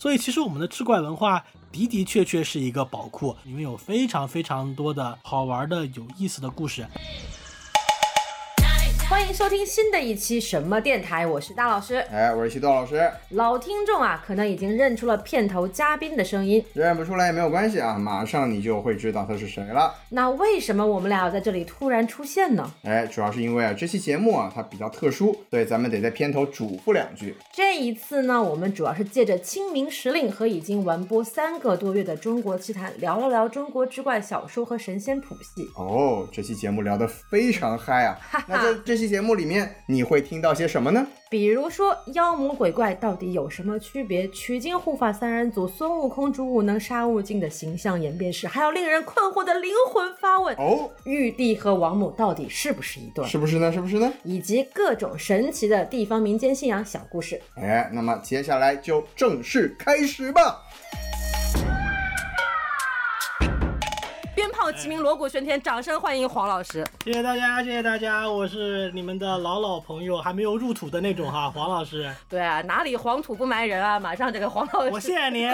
所以其实我们的志怪文化的的确确是一个宝库，里面有非常非常多的好玩的、有意思的故事。欢迎收听新的一期什么电台，我是大老师。哎，我是西多老师。老听众啊，可能已经认出了片头嘉宾的声音，认不出来也没有关系啊，马上你就会知道他是谁了。那为什么我们俩要在这里突然出现呢？哎，主要是因为啊，这期节目啊，它比较特殊，所以咱们得在片头嘱咐两句。这一次呢，我们主要是借着清明时令和已经完播三个多月的中国奇谭，聊了聊中国之怪小说和神仙谱系。哦，这期节目聊得非常嗨啊！那这这期节目里面，你会听到些什么呢？比如说妖魔鬼怪到底有什么区别？取经护法三人组、孙悟空主武能杀悟净的形象演变史，还有令人困惑的灵魂发问：哦，玉帝和王母到底是不是一对？是不是呢？是不是呢？以及各种神奇的地方民间信仰小故事。哎，那么接下来就正式开始吧。齐鸣，锣鼓喧天，掌声欢迎黄老师！谢谢大家，谢谢大家，我是你们的老老朋友，还没有入土的那种哈，黄老师。对啊，哪里黄土不埋人啊？马上这个黄老师，我谢谢您。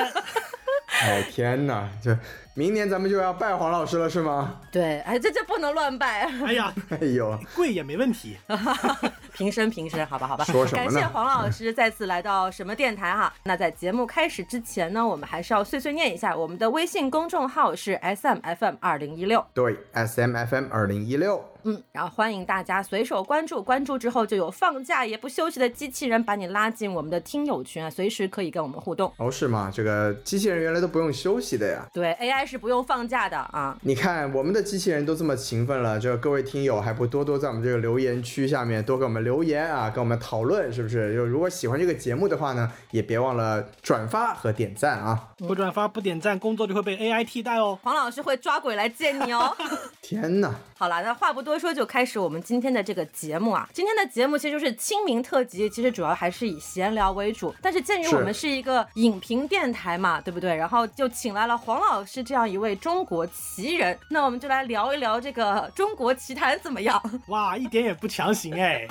哎天哪，这明年咱们就要拜黄老师了是吗？对，哎，这这不能乱拜。哎呀，哎呦，跪也没问题。平身平身，好吧好吧。说什么呢感谢黄老师再次来到什么电台哈。那在节目开始之前呢，我们还是要碎碎念一下，我们的微信公众号是 S M F M 二零一六。对，S M F M 二零一六。嗯，然后欢迎大家随手关注，关注之后就有放假也不休息的机器人把你拉进我们的听友群啊，随时可以跟我们互动。哦，是吗？这个机器人原来都不用休息的呀。对，AI 是不用放假的啊。你看，我们的机器人都这么勤奋了，就各位听友还不多多在我们这个留言区下面多给我们留言啊，跟我们讨论，是不是？就如果喜欢这个节目的话呢，也别忘了转发和点赞啊！不转发不点赞，工作就会被 AI 替代哦。黄老师会抓鬼来见你哦。天哪！好了，那话不多说，就开始我们今天的这个节目啊。今天的节目其实就是清明特辑，其实主要还是以闲聊为主。但是鉴于我们是一个影评电台嘛，对不对？然后就请来了黄老师这样一位中国奇人，那我们就来聊一聊这个中国奇谈怎么样？哇，一点也不强行哎。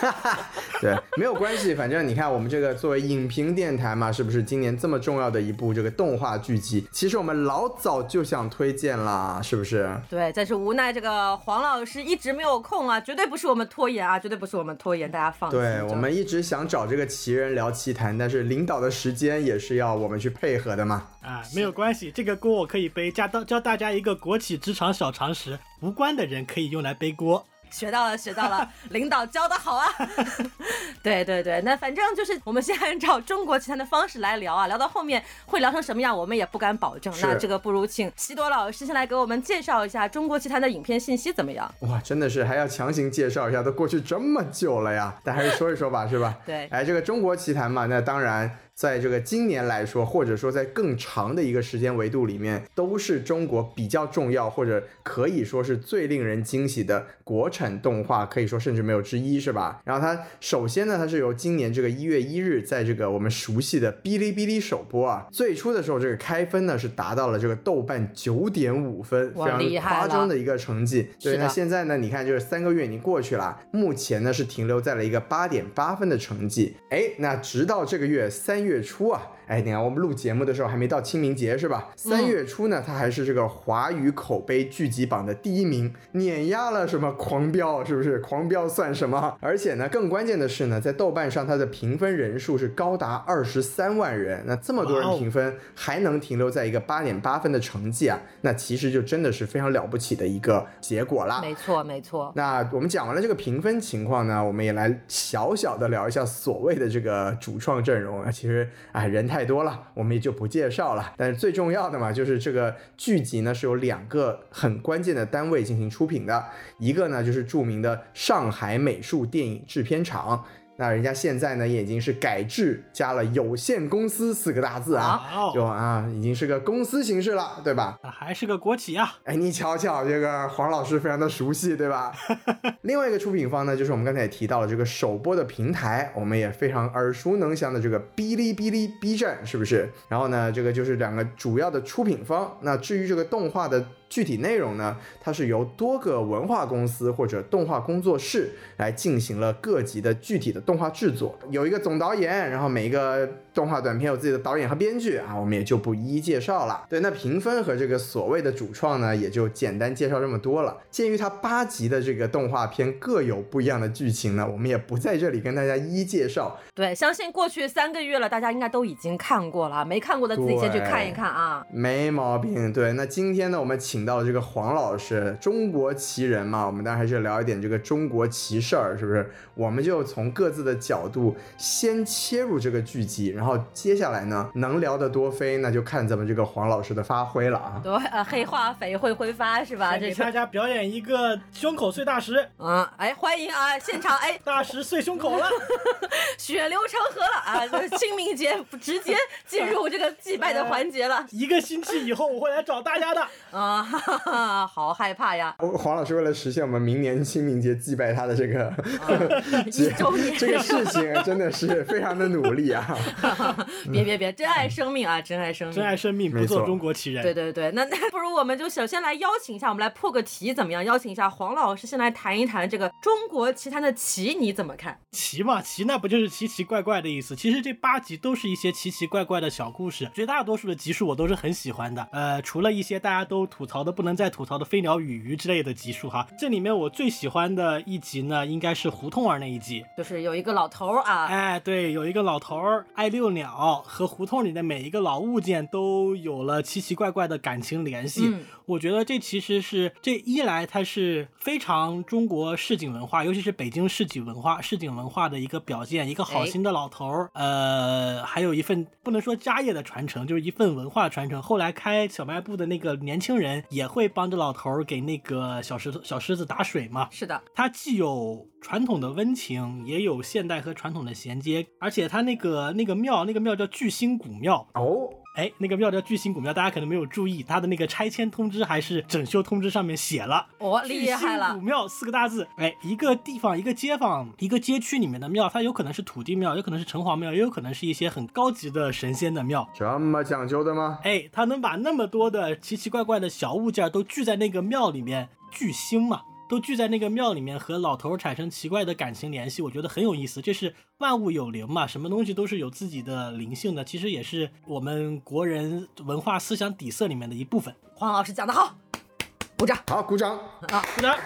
对，没有关系，反正你看我们这个作为影评电台嘛，是不是今年这么重要的一部这个动画剧集，其实我们老早就想推荐啦，是不是？对，但是无奈这个黄老师一直没有空啊，绝对不是我们拖延啊，绝对不是我们拖延，大家放心。对，我们一直想找这个奇人聊奇谈，但是领导的时间也是要我们去配合的嘛。啊，没有关系，这个锅我可以背。教到教大家一个国企职场小常识，无关的人可以用来背锅。学到了，学到了，领导教的好啊！对对对，那反正就是我们先按照中国奇谭的方式来聊啊，聊到后面会聊成什么样，我们也不敢保证。那这个不如请西多老师先来给我们介绍一下中国奇谭的影片信息怎么样？哇，真的是还要强行介绍一下，都过去这么久了呀，但还是说一说吧，是吧？对哎，这个中国奇谭嘛，那当然。在这个今年来说，或者说在更长的一个时间维度里面，都是中国比较重要，或者可以说是最令人惊喜的国产动画，可以说甚至没有之一，是吧？然后它首先呢，它是由今年这个一月一日在这个我们熟悉的哔哩哔哩首播啊。最初的时候，这个开分呢是达到了这个豆瓣九点五分，非常夸张的一个成绩。对，那现在呢，你看就是三个月已经过去了，目前呢是停留在了一个八点八分的成绩。哎，那直到这个月三月初啊。哎，你看我们录节目的时候还没到清明节是吧？三月初呢，它还是这个华语口碑剧集榜的第一名，碾压了什么狂飙，是不是？狂飙算什么？而且呢，更关键的是呢，在豆瓣上它的评分人数是高达二十三万人，那这么多人评分还能停留在一个八点八分的成绩啊，那其实就真的是非常了不起的一个结果啦。没错，没错。那我们讲完了这个评分情况呢，我们也来小小的聊一下所谓的这个主创阵容啊。其实啊，人太太多了，我们也就不介绍了。但是最重要的嘛，就是这个剧集呢是有两个很关键的单位进行出品的，一个呢就是著名的上海美术电影制片厂。那人家现在呢也已经是改制加了有限公司四个大字啊，哦就啊已经是个公司形式了，对吧？那还是个国企啊。哎，你瞧瞧，这个黄老师非常的熟悉，对吧？另外一个出品方呢，就是我们刚才也提到了这个首播的平台，我们也非常耳熟能详的这个哔哩哔哩 B 站，是不是？然后呢，这个就是两个主要的出品方。那至于这个动画的具体内容呢，它是由多个文化公司或者动画工作室来进行了各级的具体的动画制作，有一个总导演，然后每一个动画短片有自己的导演和编剧啊，我们也就不一一介绍了。对，那评分和这个所谓的主创呢，也就简单介绍这么多了。鉴于它八集的这个动画片各有不一样的剧情呢，我们也不在这里跟大家一一介绍。对，相信过去三个月了，大家应该都已经看过了，没看过的自己先去看一看啊。没毛病。对，那今天呢，我们请到了这个黄老师，中国奇人嘛，我们当然还是聊一点这个中国奇事儿，是不是？我们就从各自的角度先切入这个剧集，然后接下来呢，能聊得多飞，那就看咱们这个黄老师的发挥了啊。多，呃，黑化肥会挥发是吧？这给大家表演一个胸口碎大石，啊，哎，欢迎啊，现场哎，大石碎胸口了。血流成河了啊！这清明节直接进入这个祭拜的环节了 一个星期以后我会来找大家的。啊，哈哈哈，好害怕呀！黄老师为了实现我们明年清明节祭拜他的这个、一周年这个事情，真的是非常的努力啊。别别别，珍爱生命啊，珍爱生命，珍爱生命，不做中国奇人。对对对，那那不如我们就首先来邀请一下，我们来破个题怎么样？邀请一下黄老师，先来谈一谈这个中国奇谭的奇，你怎么看？奇嘛，奇那不就是奇奇怪怪的意思？其实这八集都是一些奇奇怪怪的小故事，绝大多数的集数我都是很喜欢的。呃，除了一些大家都吐槽的不能再吐槽的飞鸟与鱼之类的集数哈，这里面我最喜欢的一集呢，应该是胡同儿那一集。就是有一个老头儿啊，哎，对，有一个老头儿爱遛鸟，和胡同里的每一个老物件都有了奇奇怪怪的感情联系。嗯我觉得这其实是这一来，它是非常中国市井文化，尤其是北京市井文化、市井文化的一个表现。一个好心的老头儿，呃，还有一份不能说家业的传承，就是一份文化传承。后来开小卖部的那个年轻人也会帮着老头儿给那个小石头、小狮子打水嘛。是的，它既有传统的温情，也有现代和传统的衔接，而且它那个那个庙，那个庙叫巨星古庙。哦，哎，那个庙叫巨星古庙，大家可能没有注意，它的那个拆迁通知还是整修通知上面写了哦，“厉害了古，庙”四个大字。哎，一个地方、一个街坊、一个街区里面的庙，它有可能是土地庙，有可能是城隍庙，也有可能是一些很高级的神仙的庙。这么讲究的吗？哎，他能把那么多的奇奇怪怪的小物件都聚在那个庙里面，巨星嘛，都聚在那个庙里面，和老头产生奇怪的感情联系，我觉得很有意思。这是万物有灵嘛，什么东西都是有自己的灵性的，其实也是我们国人文化思想底色里面的一部分。黄老师讲得好，鼓掌好，鼓掌。啊！是的，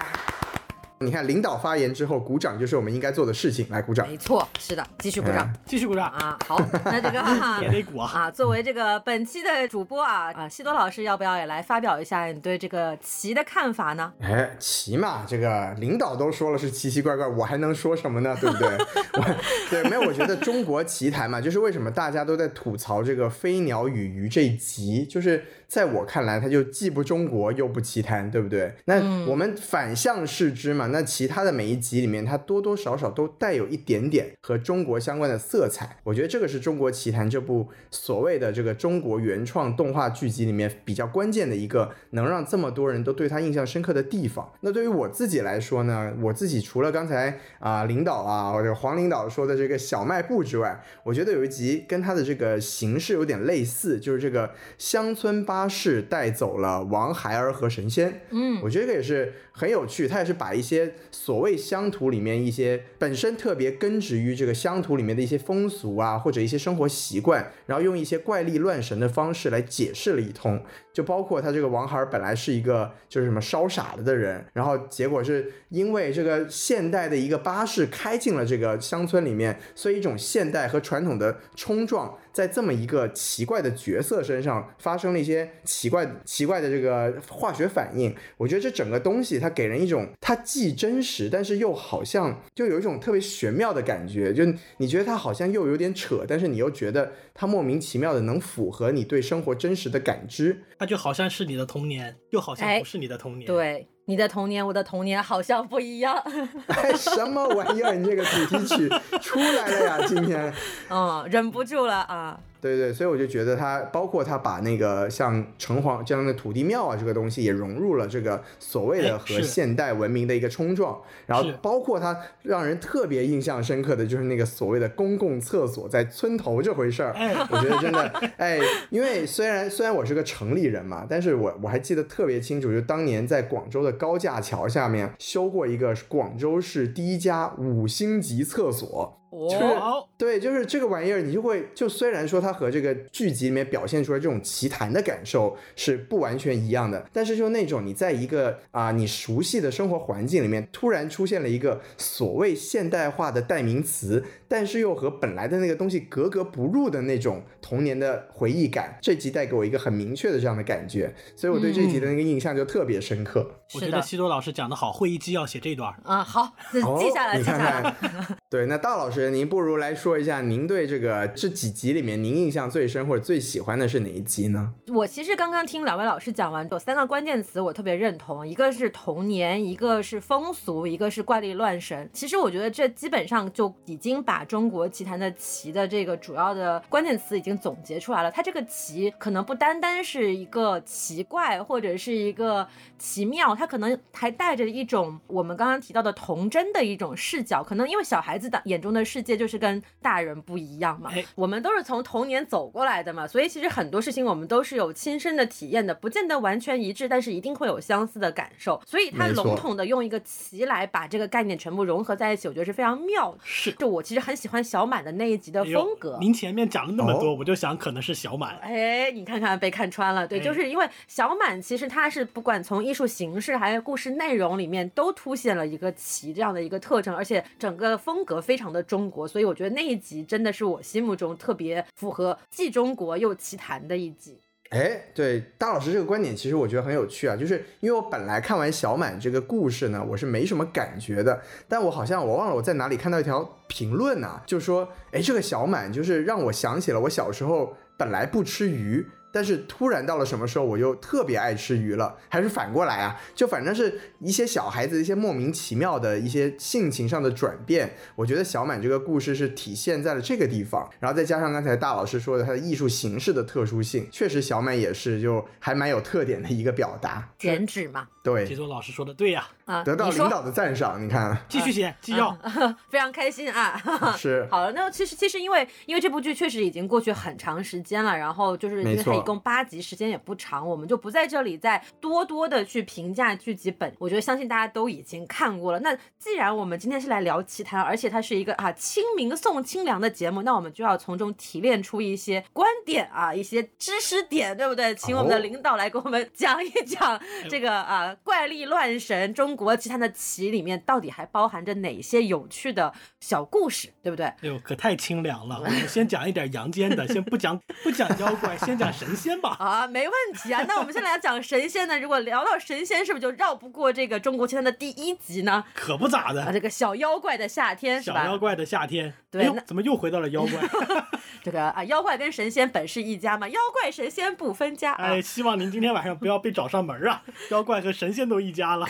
你看，领导发言之后，鼓掌就是我们应该做的事情。来，鼓掌。没错，是的，继续鼓掌哎继续鼓掌，啊！好，那这个哈 也得鼓啊。啊，作为这个本期的主播啊啊，西多老师要不要也来发表一下你对这个棋的看法呢？哎，棋嘛，这个领导都说了是奇奇怪怪，我还能说什么呢？对不对？我对，没有，我觉得中国棋坛嘛，就是为什么大家都在吐槽这个飞鸟与鱼这一集，就是在我看来，它就既不中国又不奇谭，对不对？那我们反向视之嘛，那其他的每一集里面，它多多少少都带有一点点和中国相关的色彩。我觉得这个是中国奇谭这部所谓的这个中国原创动画剧集里面比较关键的一个，能让这么多人都对他印象深刻的地方。那对于我自己来说呢，我自己除了刚才啊、领导啊或者黄领导说的这个小卖部之外，我觉得有一集跟它的这个形式有点类似，就是这个乡村巴士带走了王孩儿和神仙。嗯，我觉得这个也是很有趣，他也是把一些所谓乡土里面一些本身特别根植于这个乡土里面的一些风俗啊，或者一些生活习惯，然后用一些怪力乱神的方式来解释了一通。就包括他这个王孩儿本来是一个就是什么烧傻了的人，然后结果是因为这个现代的一个巴士开进了这个乡村里面，所以一种现代和传统的冲撞，在这么一个奇怪的角色身上发生了一些奇怪奇怪的这个化学反应。我觉得这整个东西它给人一种它既真实，但是又好像就有一种特别玄妙的感觉，就你觉得它好像又有点扯，但是你又觉得它莫名其妙的能符合你对生活真实的感知。它就好像是你的童年，又好像哎不是你的童年。，对，你的童年，我的童年好像不一样。哎，什么玩意儿？你这个主题曲出来了呀！今天 嗯，忍不住了啊。对对，所以我就觉得他包括他把那个像城隍这样的土地庙啊这个东西也融入了这个所谓的和现代文明的一个冲撞，然后包括他让人特别印象深刻的就是那个所谓的公共厕所在村头这回事儿，哎我觉得真的哎，因为虽然虽然我是个城里人嘛，但是我我还记得特别清楚，就当年在广州的高架桥下面修过一个广州市第一家五星级厕所。就是哦，对，就是这个玩意儿，你就会就虽然说它和这个剧集里面表现出来这种奇谈的感受是不完全一样的，但是就那种你在一个啊、你熟悉的生活环境里面，突然出现了一个所谓现代化的代名词，但是又和本来的那个东西格格不入的那种童年的回忆感，这集带给我一个很明确的这样的感觉，所以我对这集的那个印象就特别深刻。我觉得西多老师讲的好，会议纪要写这段。啊，好，记下来，哦、你记下看来。看，对，那大老师，您不如来说一下，您对这个这几集里面您印象最深或者最喜欢的是哪一集呢？我其实刚刚听两位老师讲完，有三个关键词我特别认同，一个是童年，一个是风俗，一个是怪力乱神。其实我觉得这基本上就已经把中国奇谭的奇的这个主要的关键词已经总结出来了。它这个奇可能不单单是一个奇怪或者是一个奇妙，它可能还带着一种我们刚刚提到的童真的一种视角。可能因为小孩子的眼中的世界就是跟大人不一样嘛，哎我们都是从童年走过来的嘛，所以其实很多事情我们都是有亲身的体验的，不见得完全一致，但是一定会有相似的感受。所以它笼统的用一个棋来把这个概念全部融合在一起，我觉得是非常妙的。是就我其实很喜欢小满的那一集的风格。您前面讲了那么多，哦我就想可能是小满。哎，你看看被看穿了，对，哎就是因为小满其实它是不管从艺术形式还是故事内容里面都凸显了一个奇这样的一个特征，而且整个风格非常的中中国，所以我觉得那一集真的是我心目中特别符合既中国又奇谭的一集。哎，对，大老师这个观点其实我觉得很有趣啊，就是因为我本来看完小满这个故事呢，我是没什么感觉的，但我好像我忘了我在哪里看到一条评论呐、就说，哎，这个小满就是让我想起了我小时候本来不吃鱼。但是突然到了什么时候，我又特别爱吃鱼了，还是反过来啊？就反正是一些小孩子一些莫名其妙的一些性情上的转变。我觉得小满这个故事是体现在了这个地方，然后再加上刚才大老师说的它的艺术形式的特殊性，确实小满也是就还蛮有特点的一个表达。剪纸嘛，季对，总老师说的对呀，啊，得到领导的赞赏，你看继续写继要。非常开心啊。是 好了，那其实其实因为因为这部剧确实已经过去很长时间了，然后就是因为它一共八集，时间也不长，我们就不在这里再多多的去评价剧集本。我觉得相信大家都已经看过了。那既然我们今天是来聊奇谈，而且它是一个啊清明送清凉的节目，那我们就要从中提炼出一些观点啊，一些知识点，对不对？请我们的哦领导来给我们讲一讲这个啊怪力乱神中国奇谭的奇里面到底还包含着哪些有趣的小故事，对不对？哎呦，可太清凉了！我们先讲一点阳间的，先不讲 不讲妖怪，先讲神仙吧。啊，没问题啊。那我们先来讲神仙呢。如果聊到神仙，是不是就绕不过这个中国奇谭的第一集呢？可不咋的啊，的，这个小妖怪的夏天是吧？小妖怪的夏天。对那，怎么又回到了妖怪？这个啊，妖怪跟神仙本是一家嘛，妖怪神仙不分家啊。哎，希望您今天晚上不要被找上门啊！妖怪和神仙都一家了。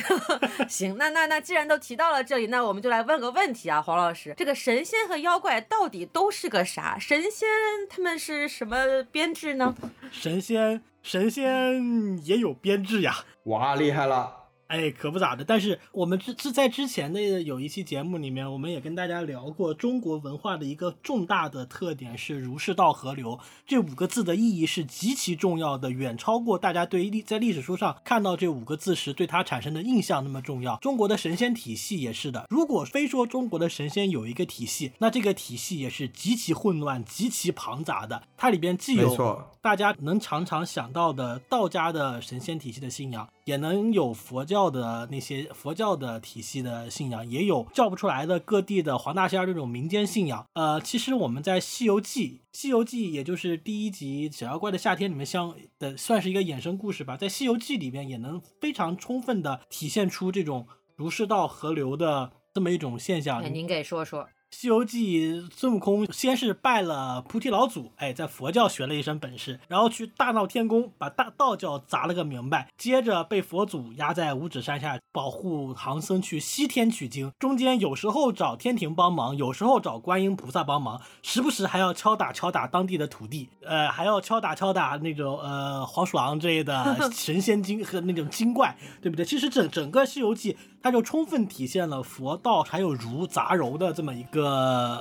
行，那那那既然都提到了这里，那我们就来问个问题啊，黄老师，这个神仙和妖怪到底都是个啥？神仙他们是什么编制呢？神仙，神仙也有编制呀。哇，厉害了！哎，可不咋的。但是我们之之在之前的有一期节目里面，我们也跟大家聊过中国文化的一个重大的特点是儒释道合流这五个字的意义是极其重要的，远超过大家对历在历史书上看到这五个字时对它产生的印象那么重要。中国的神仙体系也是的。如果非说中国的神仙有一个体系，那这个体系也是极其混乱、极其庞杂的。它里边既有大家能常常想到的道家的神仙体系的信仰，也能有佛教的那些佛教的体系的信仰，也有叫不出来的各地的黄大仙这种民间信仰。呃，其实我们在《西游记》，《西游记》也就是第一集《小妖怪的夏天》里面相的算是一个衍生故事吧，在《西游记》里面也能非常充分的体现出这种儒释道合流的这么一种现象。您给说说。西游记》孙悟空先是拜了菩提老祖，哎，在佛教学了一身本事，然后去大闹天宫，把大道教砸了个明白，接着被佛祖压在五指山下保护唐僧去西天取经，中间有时候找天庭帮忙，有时候找观音菩萨帮忙，时不时还要敲打敲打当地的土地，呃，还要敲打敲打那种呃黄鼠狼之类的 神仙精和那种精怪，对不对？其实整整个《西游记》它就充分体现了佛道还有儒杂糅的这么一个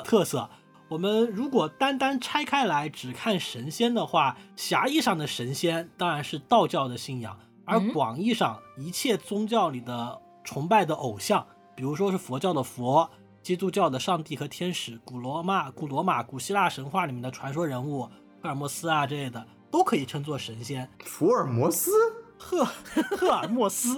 特色。我们如果单单拆开来只看神仙的话，狭义上的神仙当然是道教的信仰，而广义上一切宗教里的崇拜的偶像，比如说是佛教的佛、基督教的上帝和天使、古罗马、古罗马、古希腊神话里面的传说人物福尔摩斯啊之类的，都可以称作神仙。福尔摩斯。赫赫尔墨斯，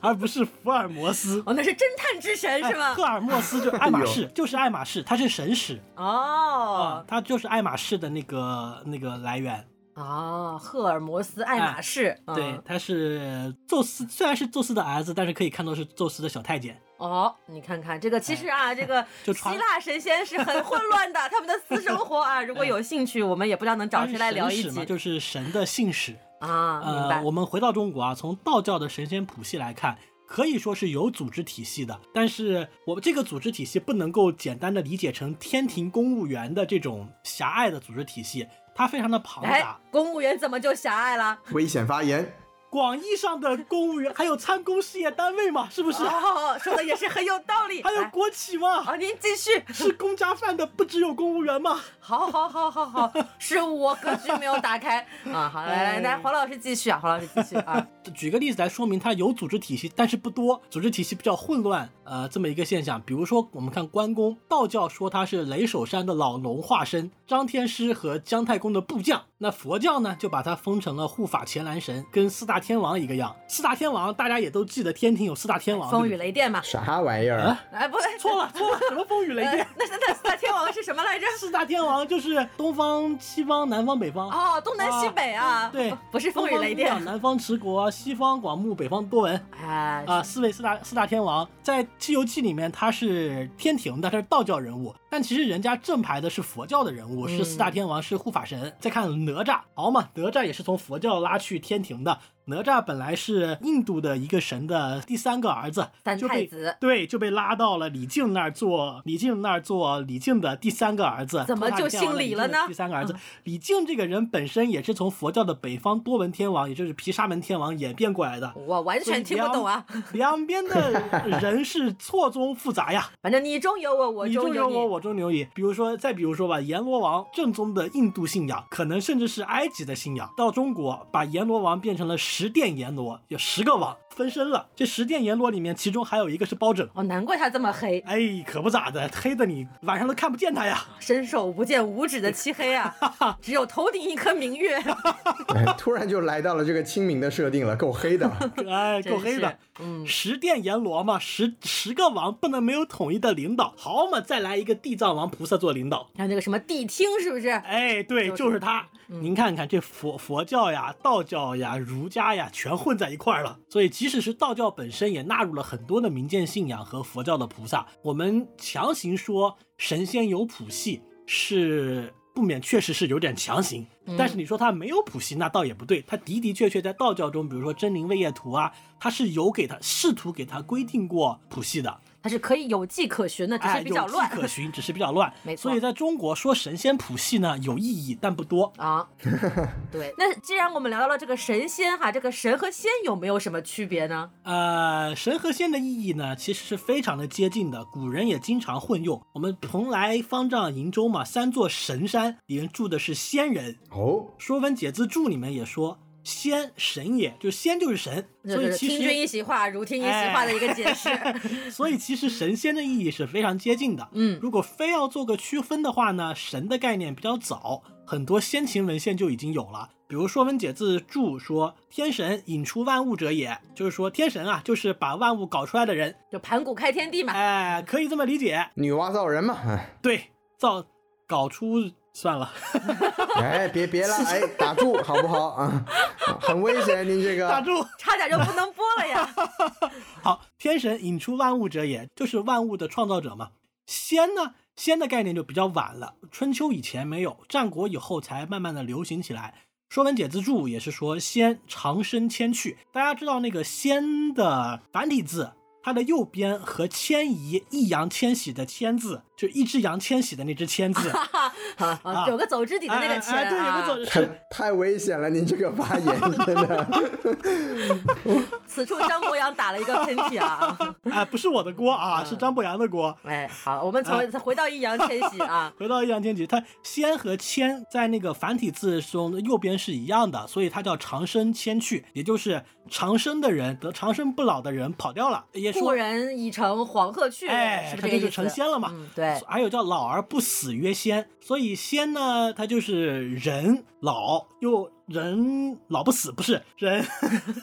而不是福尔摩斯。哦，那是侦探之神是吗？赫尔墨斯就是爱马仕，就是爱马仕，他是神使。哦，他就是爱马仕的那个那个来源。哦，赫尔墨斯爱马仕。对，他是宙斯，虽然是宙斯的儿子，但是可以看作是宙斯的小太监。哦，你看看这个，其实啊，这个希腊神仙是很混乱的，他们的私生活啊，如果有兴趣，我们也不知道能找谁来聊一集。就是神的信使。啊，呃，我们回到中国啊，从道教的神仙谱系来看，可以说是有组织体系的。但是我们这个组织体系不能够简单的理解成天庭公务员的这种狭隘的组织体系，它非常的庞大。公务员怎么就狭隘了？危险发言。广义上的公务员还有参公事业单位嘛？是不是？好好好，说的也是很有道理。还有国企嘛？啊，您继续。吃公家饭的不只有公务员吗？好，好，好，好，好，是我格局没有打开啊。好，来来来，黄老师继续啊，黄老师继续啊。举个例子来说明，它有组织体系，但是不多，组织体系比较混乱，呃，这么一个现象。比如说，我们看关公，道教说他是雷守山的老农化身，张天师和姜太公的部将。那佛教呢，就把他封成了护法乾蓝神，跟四大天王一个样。四大天王大家也都记得，天庭有四大天王，风雨雷电嘛。啥玩意儿？哎，不对，错了错了，什么风雨雷电？那那四大天王是什么来着？四大天王就是东方、西方、南方、北方。哦，东南西北啊。对，不是风雨雷电。南方持国，西方广目，北方多闻。哎，啊，四位四大四大天王在《西游记》里面他是天庭的，他是道教人物，但其实人家正牌的是佛教的人物，是四大天王，是护法神。再看哪吒，好嘛。哪吒也是从佛教拉去天庭的。哪吒本来是印度的一个神的第三个儿子，三太子，对，就被拉到了李靖那儿做李靖那儿做李靖的第三个儿子。怎么就姓李了呢？第三个儿子李靖这个人本身也是从佛教的北方多闻天王，也就是毗沙门天王演变过来的。我完全听不懂啊！两边的人是错综复杂呀。反正你中有我，我中有我，我中有你。比如说，再比如说吧，阎罗王正宗的印度信仰，可能甚至是埃及的信仰，到中国把阎罗王变成了十殿阎罗。有十个王分身了，这十殿阎罗里面，其中还有一个是包拯。哦，难怪他这么黑，哎，可不咋的，黑的你晚上都看不见他呀，伸手不见五指的漆黑啊，只有头顶一颗明月。突然就来到了这个清明的设定了，够黑的，哎，够黑的，嗯，十殿阎罗嘛，十十个王不能没有统一的领导，好嘛，再来一个地藏王菩萨做领导，还有那个什么谛听是不是？哎，对，就是。他。您看看这佛佛教呀、道教呀、儒家呀，全混在一块儿了。所以，即使是道教本身，也纳入了很多的民间信仰和佛教的菩萨。我们强行说神仙有谱系，是不免确实是有点强行。但是你说他没有谱系，那倒也不对。他的的确确在道教中，比如说《真灵位业图》啊，他是有给他试图给他规定过谱系的。它是可以有迹可循的，只是比较乱。有迹可循，只是比较乱。没错。所以在中国说神仙谱系呢，有意义，但不多啊。对。那既然我们聊到了这个神仙哈，这个神和仙有没有什么区别呢？呃，神和仙的意义呢，其实是非常的接近的。古人也经常混用。我们蓬莱、方丈、瀛洲嘛，三座神山里面住的是仙人。哦。《说文解字注》里面也说。仙神也，就仙就是神，所以其实听君一席话，如听一席话的一个解释。所以其实神仙的意义是非常接近的。嗯，如果非要做个区分的话呢，神的概念比较早，很多先秦文献就已经有了。比如《说文解字注》说：“天神引出万物者也”，就是说天神啊，就是把万物搞出来的人，就盘古开天地嘛。哎，可以这么理解。女娲造人嘛。对，造搞出。算了，哎，别别了，哎，打住好不好啊？很危险，您这个 打住，差点就不能播了呀。好，天神引出万物者也，就是万物的创造者嘛。仙呢，仙的概念就比较晚了，春秋以前没有，战国以后才慢慢的流行起来。《说文解字注》也是说仙长生迁去，大家知道那个仙的繁体字。它的右边和迁移易烊千玺的千字，就一只羊迁徙的那只千字，啊，有个走之底的那个千，对，有个走之太 太危险了，您这个发言真的。此处张博洋打了一个喷嚏啊！哎，不是我的锅啊，是张博洋的锅。哎，好，我们从回到易烊千玺啊，回到易烊千玺，他仙和千在那个繁体字中右边是一样的，所以它叫长生千去，也就是长生的人得长生不老的人跑掉了，也。故人已乘黄鹤去，哎，他就是成仙了嘛。对，还有叫老而不死曰仙，所以仙呢，它就是人老又人老不死，不是人。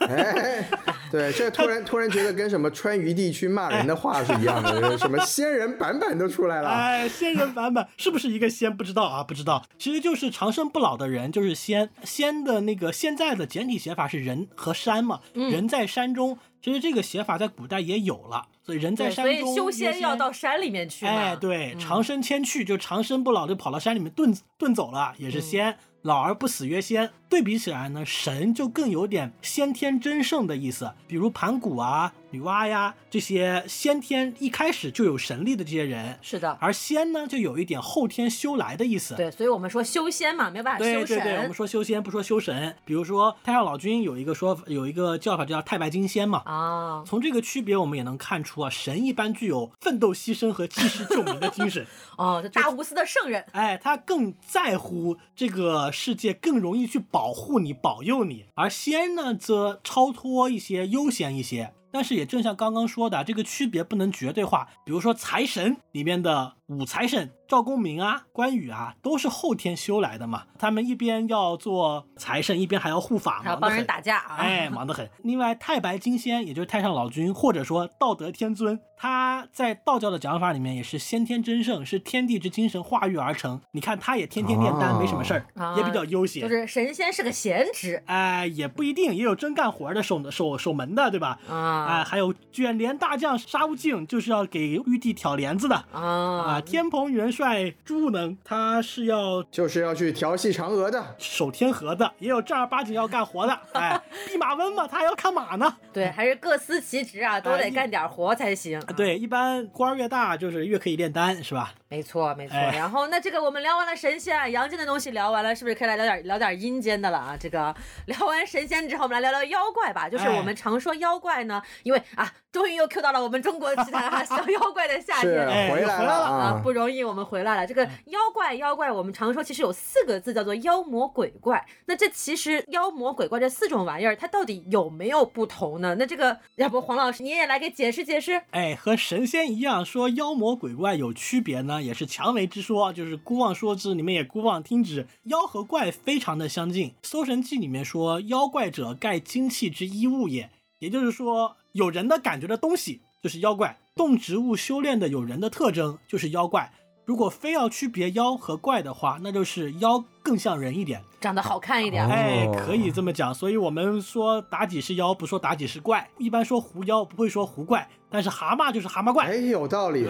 哎，对，这突然突然觉得跟什么川渝地区骂人的话是一样的，什么仙人板板都出来了。哎，仙人板板是不是一个仙？不知道啊，不知道。其实就是长生不老的人，就是仙。仙的那个现在的简体写法是人和山嘛，人在山中。其实这个写法在古代也有了，所以人在山中，所以修仙要到山里面去。哎，对，长生迁去就长生不老，就跑到山里面遁遁走了，也是仙。老而不死曰仙。对比起来呢，神就更有点先天真圣的意思，比如盘古啊、女娲呀这些先天一开始就有神力的这些人。是的。而仙呢，就有一点后天修来的意思。对，所以我们说修仙嘛，没有办法修神。对对对，我们说修仙不说修神。比如说太上老君有一个说有一个叫法叫太白金仙嘛。啊。从这个区别我们也能看出啊，神一般具有奋斗牺牲和济世救民的精神。哦，这大无私的圣人。哎，他更在乎这个世界，更容易去保护你，保。佑你，而仙呢，则超脱一些，悠闲一些。但是也正像刚刚说的，这个区别不能绝对化。比如说财神里面的五财神。赵公明啊，关羽啊，都是后天修来的嘛。他们一边要做财神，一边还要护法，还要帮人打架，哎，忙得很。另外，太白金仙，也就是太上老君，或者说道德天尊，他在道教的讲法里面也是先天真圣，是天地之精神化育而成。你看，他也天天炼丹，没什么事儿，也比较悠闲。就是神仙是个闲职，哎，也不一定，也有真干活的守守守门的，对吧？啊，哎，还有卷帘大将沙悟净，就是要给玉帝挑帘子的啊。啊，天蓬元帅朱能，他是要就是要去调戏嫦娥的，守天河的，也有正儿八经要干活的。哎，弼马温嘛，他还要看马呢。对，还是各司其职啊，都得干点活才行。对，一般官越大，就是越可以炼丹，是吧？没错，没错。然后那这个我们聊完了神仙、阳间的东西，聊完了，是不是可以来聊点聊点阴间的了啊？这个聊完神仙之后，我们来聊聊妖怪吧。就是我们常说妖怪呢，因为啊。终于又 Q 到了我们中国奇谭哈，小妖怪的夏天，回来了啊！不容易，我们回来了。这个妖怪，妖怪，我们常说其实有四个字叫做妖魔鬼怪。那这其实妖魔鬼怪这四种玩意儿，它到底有没有不同呢？那这个要不黄老师你也来给解释解释？哎，和神仙一样，说妖魔鬼怪有区别呢，也是蔷薇之说，就是姑妄说之，你们也姑妄听之。妖和怪非常的相近，《搜神记》里面说，妖怪者盖精气之衣物也，也就是说。有人的感觉的东西就是妖怪，动植物修炼的有人的特征就是妖怪。如果非要区别妖和怪的话，那就是妖更像人一点，长得好看一点。哎，可以这么讲。所以我们说妲己是妖，不说妲己是怪。一般说狐妖，不会说狐怪。但是蛤蟆就是蛤蟆怪。哎，有道理。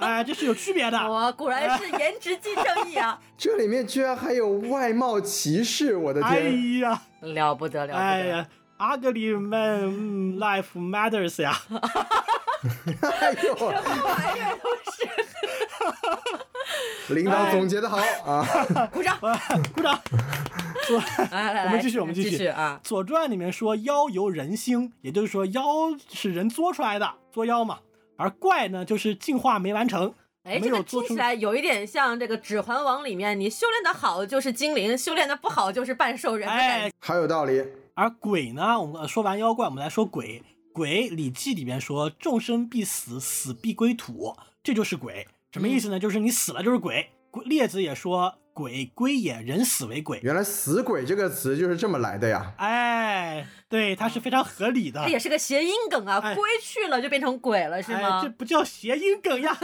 哎，这是有区别的。我果然是 颜值即正义啊！这里面居然还有外貌歧视，我的天！哎呀，了不得了不得！哎呀。Ugly man life matters 呀！哎呦，什么玩意儿都是！领导总结的好啊！鼓掌，鼓掌！来来来，我们继续，我们继续啊！《左传》里面说妖由人兴，也就是说妖是人作出来的，作妖嘛。而怪呢，就是进化没完成。哎，这个听起来有一点像这个《指环王》里面，你修炼的好就是精灵，修炼的不好就是半兽人。哎，好有道理。而鬼呢？我们说完妖怪，我们来说鬼。鬼，《礼记》里面说：“众生必死，死必归土。”这就是鬼，什么意思呢？就是你死了就是鬼。列子也说：“鬼归也，人死为鬼。原来“死鬼”这个词就是这么来的呀！哎，对，它是非常合理的。它也是个谐音梗啊，哎龟去了就变成鬼了，是哎，吗这？不叫谐音梗呀，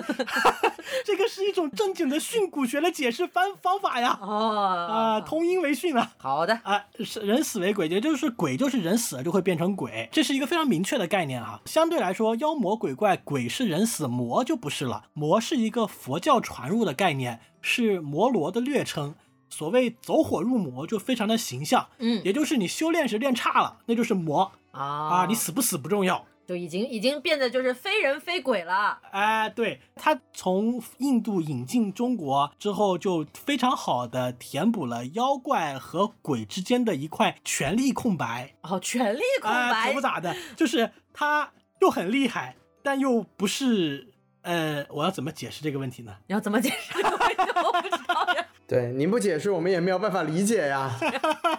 这个是一种正经的训诂学的解释方方法呀。哦，啊、通音为训啊。好的，啊，是人死为鬼，也就是鬼就是人死了就会变成鬼，这是一个非常明确的概念啊。相对来说，妖魔鬼怪，鬼是人死，魔就不是了。魔是一个佛教传入的概念，是摩罗的略称。所谓走火入魔，就非常的形象，嗯也就是你修炼时练差了，那就是魔啊啊，你死不死不重要。就已经已经变得就是非人非鬼了。哎，对，他从印度引进中国之后，就非常好的填补了妖怪和鬼之间的一块权力空白。哦，权力空哎，白可不，咋的，就是他又很厉害，但又不是。呃，我要怎么解释这个问题呢？你要怎么解释这个问题？我不知道呀。对，您不解释，我们也没有办法理解呀。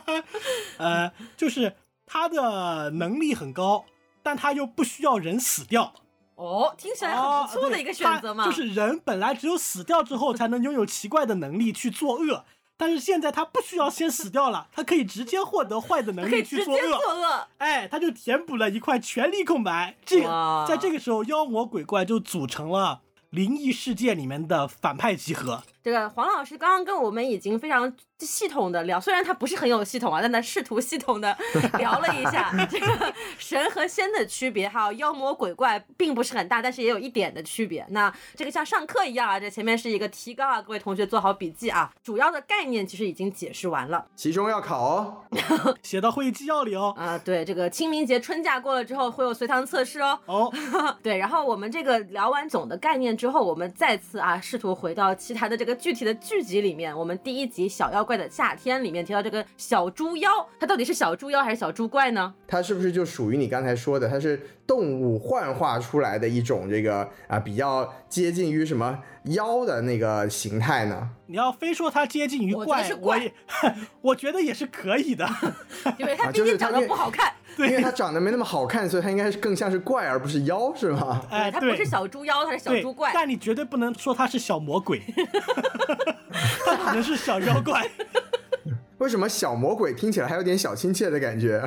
呃，就是他的能力很高，但他又不需要人死掉。哦，听起来很不错的一个选择嘛。哦就是人本来只有死掉之后才能拥有奇怪的能力去作恶，但是现在他不需要先死掉了，他可以直接获得坏的能力去作恶作恶。恶。哎，他就填补了一块权力空白。这个在这个时候，妖魔鬼怪就组成了灵异事件里面的反派集合。这个黄老师刚刚跟我们已经非常系统的聊，虽然他不是很有系统啊，但他试图系统的 聊了一下这个神和仙的区别，还有妖魔鬼怪并不是很大，但是也有一点的区别。那这个像上课一样啊，这前面是一个提纲啊，各位同学做好笔记啊，主要的概念其实已经解释完了期中要考哦。写到会议纪要里哦。啊。对，这个清明节春假过了之后会有随堂测试哦。哦，对，然后我们这个聊完总的概念之后，我们再次啊试图回到其他的这个具体的剧集里面。我们第一集《小妖怪的夏天》里面提到这个小猪妖，它到底是小猪妖还是小猪怪呢？它是不是就属于你刚才说的？它是动物幻化出来的一种这个啊，比较接近于什么妖的那个形态呢？你要非说它接近于怪，是怪我也 我觉得也是可以的。因为它啊毕竟长得不好看，对因为它长得没那么好看，所以它应该是更像是怪而不是妖，是吗？哎，它不是小猪妖，它是小猪怪。但你绝对不能说它是小魔鬼，它可能是小妖怪。为什么小魔鬼听起来还有点小亲切的感觉？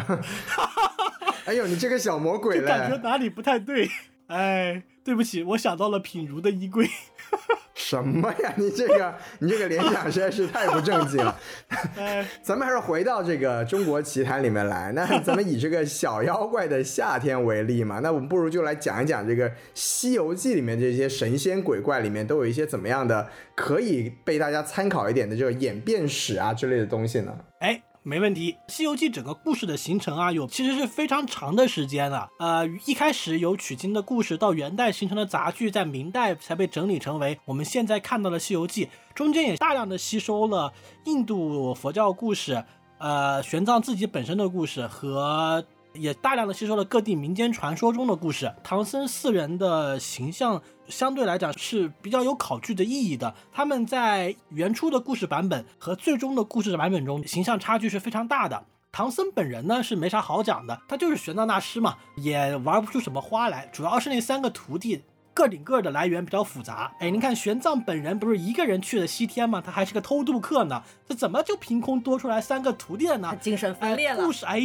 哎呦，你这个小魔鬼就感觉！哪里不太对。哎，对不起，我想到了品如的衣柜。什么呀？你这个 你这个联想实在是太不正经了。哎，咱们还是回到这个中国奇谭里面来。那咱们以这个小妖怪的夏天为例嘛，那我们不如就来讲一讲这个《西游记》里面这些神仙鬼怪里面都有一些怎么样的可以被大家参考一点的这个演变史啊之类的东西呢？哎，没问题。《西游记》整个故事的形成啊，有其实是非常长的时间了。呃，一开始有取经的故事，到元代形成的杂剧，在明代才被整理成为我们现在看到的《西游记》。中间也大量的吸收了印度佛教故事，呃，玄奘自己本身的故事和。也大量的吸收了各地民间传说中的故事，唐僧四人的形象相对来讲是比较有考据的意义的。他们在原初的故事版本和最终的故事版本中，形象差距是非常大的。唐僧本人呢是没啥好讲的，他就是玄奘大师嘛，也玩不出什么花来。主要是那三个徒弟个顶个的来源比较复杂。哎，您看玄奘本人不是一个人去了西天吗？他还是个偷渡客呢，这怎么就凭空多出来三个徒弟了呢它？精神分裂了哎故。事哎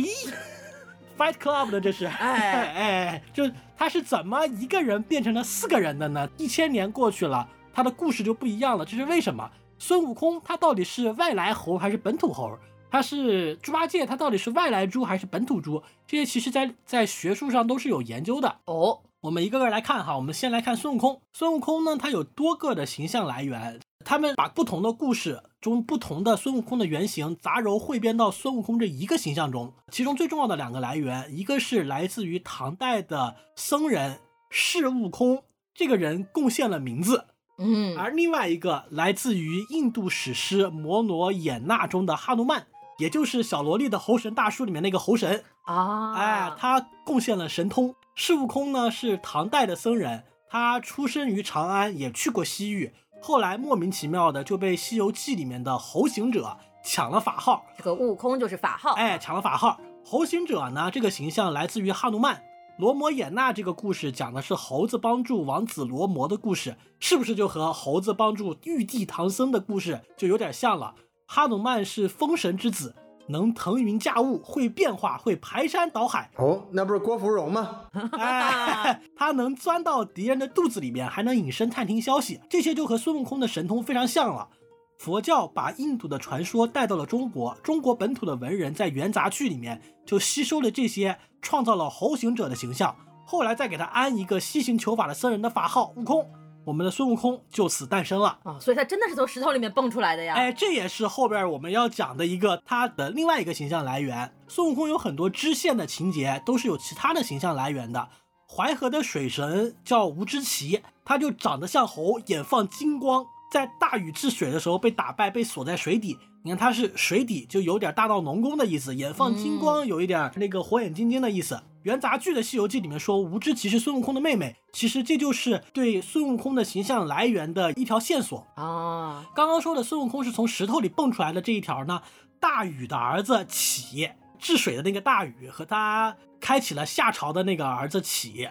，Fight Club 的这是，哎哎，就他是怎么一个人变成了四个人的呢？一千年过去了，他的故事就不一样了，这是为什么？孙悟空他到底是外来猴还是本土猴？他是猪八戒，他到底是外来猪还是本土猪？这些其实在在学术上都是有研究的。哦，我们一个个来看哈，我们先来看孙悟空。孙悟空呢，他有多个的形象来源，他们把不同的故事中不同的孙悟空的原型杂糅汇编到孙悟空这一个形象中。其中最重要的两个来源，一个是来自于唐代的僧人释悟空，这个人贡献了名字，嗯，而另外一个来自于印度史诗《摩罗衍那》中的哈努曼，也就是小萝莉的猴神大叔里面那个猴神。啊，哎，他贡献了神通。释悟空呢是唐代的僧人，他出生于长安，也去过西域，后来莫名其妙的就被《西游记》里面的猴行者抢了法号，这个悟空就是法号。哎，抢了法号。猴行者呢这个形象来自于哈努曼，罗摩衍那这个故事讲的是猴子帮助王子罗摩的故事，是不是就和猴子帮助玉帝唐僧的故事就有点像了？哈努曼是风神之子，能腾云驾雾，会变化，会排山倒海。哦，那不是郭芙蓉吗？哎，他能钻到敌人的肚子里面，还能隐身探听消息，这些就和孙悟空的神通非常像了。佛教把印度的传说带到了中国，中国本土的文人在元杂剧里面就吸收了这些，创造了猴行者的形象，后来再给他安一个西行求法的僧人的法号悟空，我们的孙悟空就此诞生了。啊，所以他真的是从石头里面蹦出来的呀。哎，这也是后边我们要讲的一个他的另外一个形象来源。孙悟空有很多支线的情节都是有其他的形象来源的。淮河的水神叫吴之奇，他就长得像猴，眼放金光。在大禹治水的时候被打败，被锁在水底。你看他是水底，就有点大闹龙宫的意思，眼放金光，有一点那个火眼金睛的意思。元杂剧的《西游记》里面说无知奇是孙悟空的妹妹，其实这就是对孙悟空的形象来源的一条线索啊。刚刚说的孙悟空是从石头里蹦出来的这一条呢，大禹的儿子启治水的那个大禹和他开启了夏朝的那个儿子启，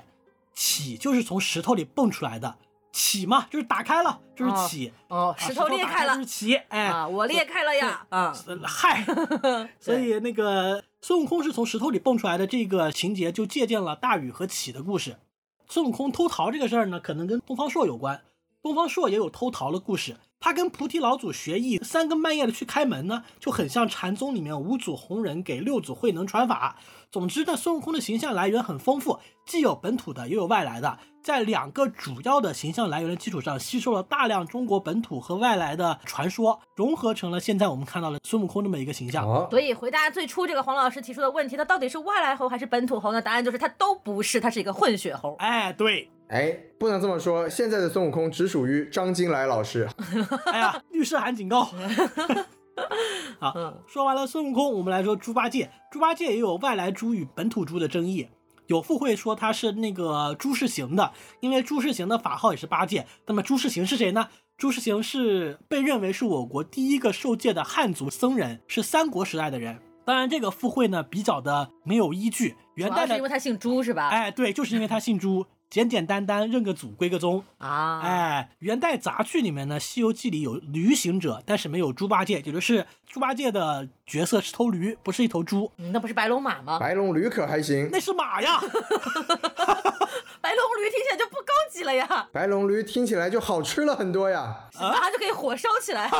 启就是从石头里蹦出来的。起嘛，就是打开了，就是起哦，石头裂开了，就是起，哎，啊，我裂开了呀，啊，嗨，所以那个孙悟空是从石头里蹦出来的，这个情节就借鉴了大禹和启的故事。孙悟空偷桃这个事儿呢，可能跟东方朔有关，东方朔也有偷桃的故事。他跟菩提老祖学艺，三更半夜的去开门呢，就很像禅宗里面五祖弘忍给六祖慧能传法。总之呢，孙悟空的形象来源很丰富，既有本土的，也有外来的。在两个主要的形象来源的基础上，吸收了大量中国本土和外来的传说，融合成了现在我们看到的孙悟空这么一个形象。所以回答最初这个黄老师提出的问题，他到底是外来猴还是本土猴呢？答案就是他都不是，他是一个混血猴。哎，对。哎，不能这么说，现在的孙悟空只属于张金来老师。哎呀，律师函警告。好，说完了孙悟空，我们来说猪八戒。猪八戒也有外来猪与本土猪的争议，有附会说他是那个朱世行的，因为朱世行的法号也是八戒。那么朱世行是谁呢？朱世行是被认为是我国第一个受戒的汉族僧人，是三国时代的人。当然，这个附会呢比较的没有依据。元代是因为他姓朱是吧？哎，对，就是因为他姓朱。简简单单认个祖归个宗啊！哎，元代杂剧里面呢，《西游记》里有驴行者，但是没有猪八戒，也就是猪八戒的角色是头驴，不是一头猪。那不是白龙马吗？白龙驴可还行？那是马呀！白龙驴听起来就不高级了呀！白龙驴听起来就好吃了很多呀！马就可以火烧起来。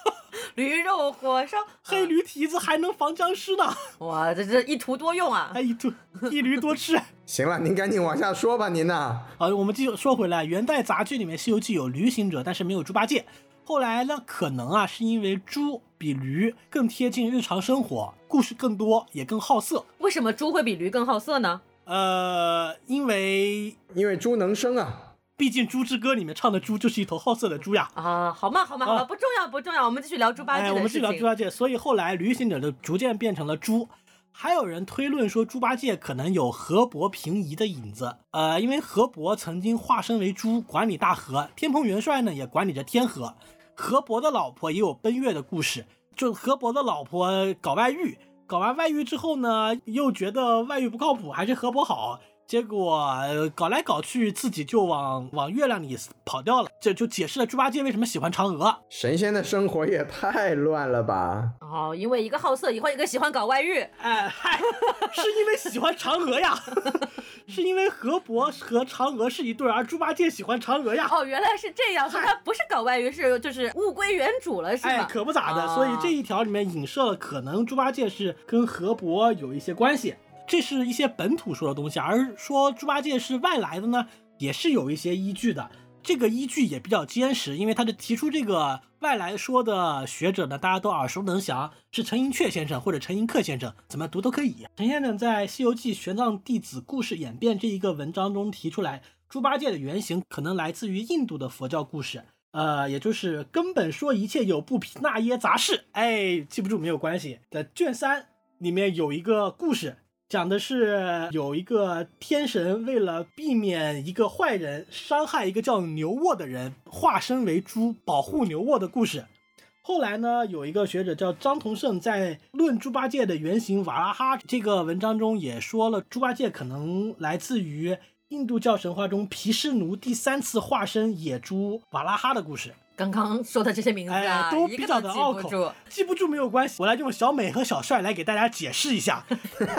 驴肉火烧，黑驴蹄子还能防僵尸呢！哇，这这一图多用啊！哎，一图一驴多吃。行了，您赶紧往下说吧，您呐。好，我们继续说回来，元代杂剧里面《西游记》有驴行者，但是没有猪八戒。后来呢，可能啊是因为猪比驴更贴近日常生活，故事更多，也更好色。为什么猪会比驴更好色呢？呃，因为因为猪能生啊。毕竟《猪之歌》里面唱的猪就是一头好色的猪呀！啊，好嘛，好嘛，好嘛，不重要，不重要，我们继续聊猪八戒。哎，我们继续聊猪八戒。所以后来旅行者就逐渐变成了猪。还有人推论说，猪八戒可能有河伯平移的影子。呃，因为河伯曾经化身为猪，管理大河；天蓬元帅呢，也管理着天河。河伯的老婆也有奔月的故事，就河伯的老婆搞外遇，搞完外遇之后呢，又觉得外遇不靠谱，还是何伯好。结果搞来搞去，自己就往往月亮里跑掉了。这就解释了猪八戒为什么喜欢嫦娥。神仙的生活也太乱了吧！哦，因为一个好色，以后一个喜欢搞外遇。哎嗨，是因为喜欢嫦娥呀，是因为河伯和嫦娥是一对，而猪八戒喜欢嫦娥呀。哦，原来是这样，所以他不是搞外遇，是就是物归原主了，是吗？哎，可不咋的。所以这一条里面影射了，可能猪八戒是跟河伯有一些关系。这是一些本土说的东西，而说猪八戒是外来的呢，也是有一些依据的。这个依据也比较坚实，因为他的提出这个外来说的学者呢，大家都耳熟能详，是陈寅恪先生或者陈寅恪先生，怎么读都可以。陈先生在《西游记玄奘弟子故事演变》这一个文章中提出来，猪八戒的原型可能来自于印度的佛教故事，呃，也就是根本说一切有不毗那耶杂事。哎，记不住没有关系。的卷三里面有一个故事。讲的是有一个天神为了避免一个坏人伤害一个叫牛沃的人，化身为猪保护牛沃的故事。后来呢，有一个学者叫张同胜，在《论猪八戒的原型瓦拉哈》这个文章中也说了，猪八戒可能来自于印度教神话中毗湿奴第三次化身野猪瓦拉哈的故事。刚刚说的这些名字啊，哎，都比较的拗口记不住。，记不住没有关系，我来用小美和小帅来给大家解释一下，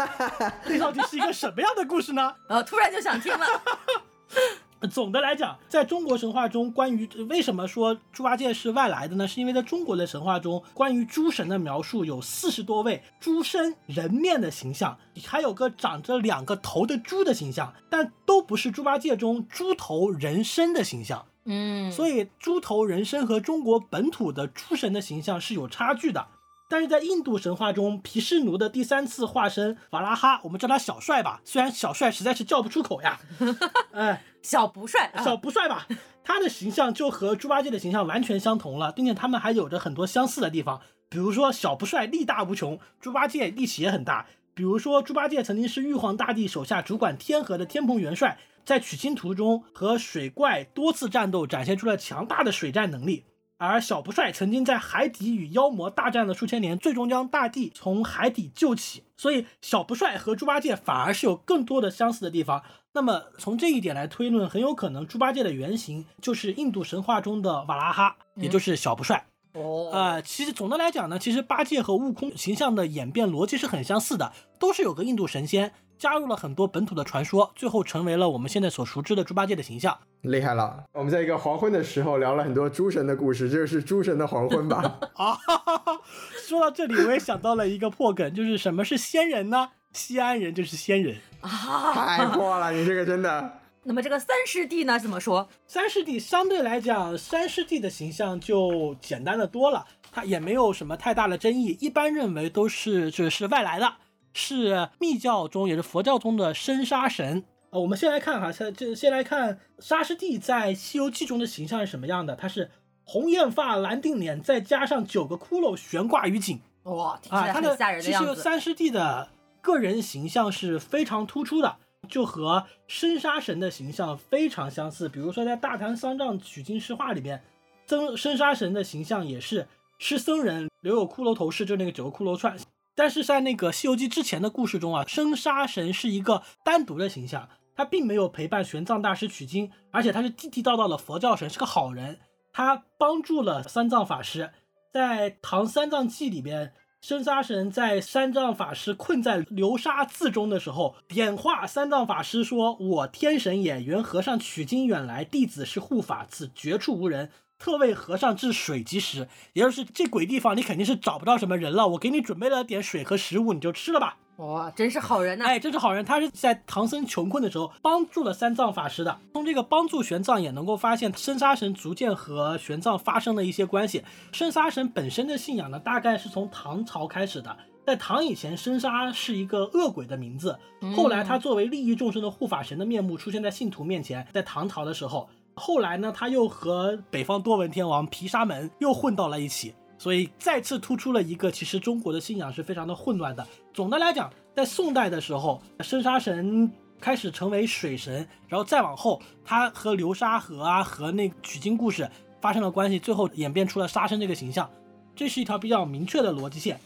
这到底是一个什么样的故事呢？呃，突然就想听了。总的来讲，在中国神话中，关于为什么说猪八戒是外来的呢？是因为在中国的神话中，关于诸神的描述有四十多位猪身人面的形象，还有个长着两个头的猪的形象，但都不是猪八戒中猪头人身的形象。嗯，所以猪头人身和中国本土的诸神的形象是有差距的。但是在印度神话中，毗湿奴的第三次化身瓦拉哈，我们叫他小帅吧，虽然小帅实在是叫不出口呀，哎，小不帅，啊小不帅吧，他的形象就和猪八戒的形象完全相同了，并且他们还有着很多相似的地方，比如说小不帅力大无穷，猪八戒力气也很大。比如说，猪八戒曾经是玉皇大帝手下主管天河的天蓬元帅，在取经途中和水怪多次战斗，展现出了强大的水战能力。而小不帅曾经在海底与妖魔大战了数千年，最终将大地从海底救起。所以，小不帅和猪八戒反而是有更多的相似的地方。那么，从这一点来推论，很有可能猪八戒的原型就是印度神话中的瓦拉哈，也就是小不帅。哦，呃，其实总的来讲呢，其实八戒和悟空形象的演变逻辑是很相似的，都是有个印度神仙，加入了很多本土的传说，最后成为了我们现在所熟知的猪八戒的形象。厉害了！我们在一个黄昏的时候聊了很多诸神的故事，这个是诸神的黄昏吧？啊，哈哈哈，说到这里，我也想到了一个破梗，就是什么是仙人呢？西安人就是仙人。啊，太破了，你这个真的。那么这个三师弟呢，怎么说？三师弟相对来讲，三师弟的形象就简单的多了，他也没有什么太大的争议，一般认为都是这是外来的，是密教中也是佛教中的生杀神。呃，我们先来看哈，先这先来看沙师弟在《西游记》中的形象是什么样的？他是红艳发、蓝靛脸，再加上九个骷髅悬挂于颈哇，听起啊，他的来吓人的其样子。实三师弟的个人形象是非常突出的。就和生杀神的形象非常相似，比如说在《大唐三藏取经诗话》里面，僧生杀神的形象也是吃僧人，留有骷髅头饰，就那个九个骷髅串。但是在那个《西游记》之前的故事中啊，生杀神是一个单独的形象，他并没有陪伴玄奘大师取经，而且他是地地道道的佛教神，是个好人。他帮助了三藏法师，在《唐三藏记》里边，生杀神在三藏法师困在流沙寺中的时候，点化三藏法师说：“我天神也，原和尚取经远来，弟子是护法，此绝处无人。”特为和尚治水及食，也就是这鬼地方，你肯定是找不到什么人了。我给你准备了点水和食物，你就吃了吧。哇，真是好人呐、哎，真是好人，他是在唐僧穷困的时候帮助了三藏法师的。从这个帮助玄奘也能够发现，生杀神逐渐和玄奘发生了一些关系。生杀神本身的信仰呢，大概是从唐朝开始的。在唐以前，生杀是一个恶鬼的名字，后来他作为利益众生的护法神的面目出现在信徒面前。在唐朝的时候，后来呢，他又和北方多闻天王毗沙门又混到了一起。所以再次突出了一个，其实中国的信仰是非常的混乱的。总的来讲，在宋代的时候，生杀神开始成为水神，然后再往后，他和流沙河啊和那取经故事发生了关系，最后演变出了沙僧这个形象。这是一条比较明确的逻辑线。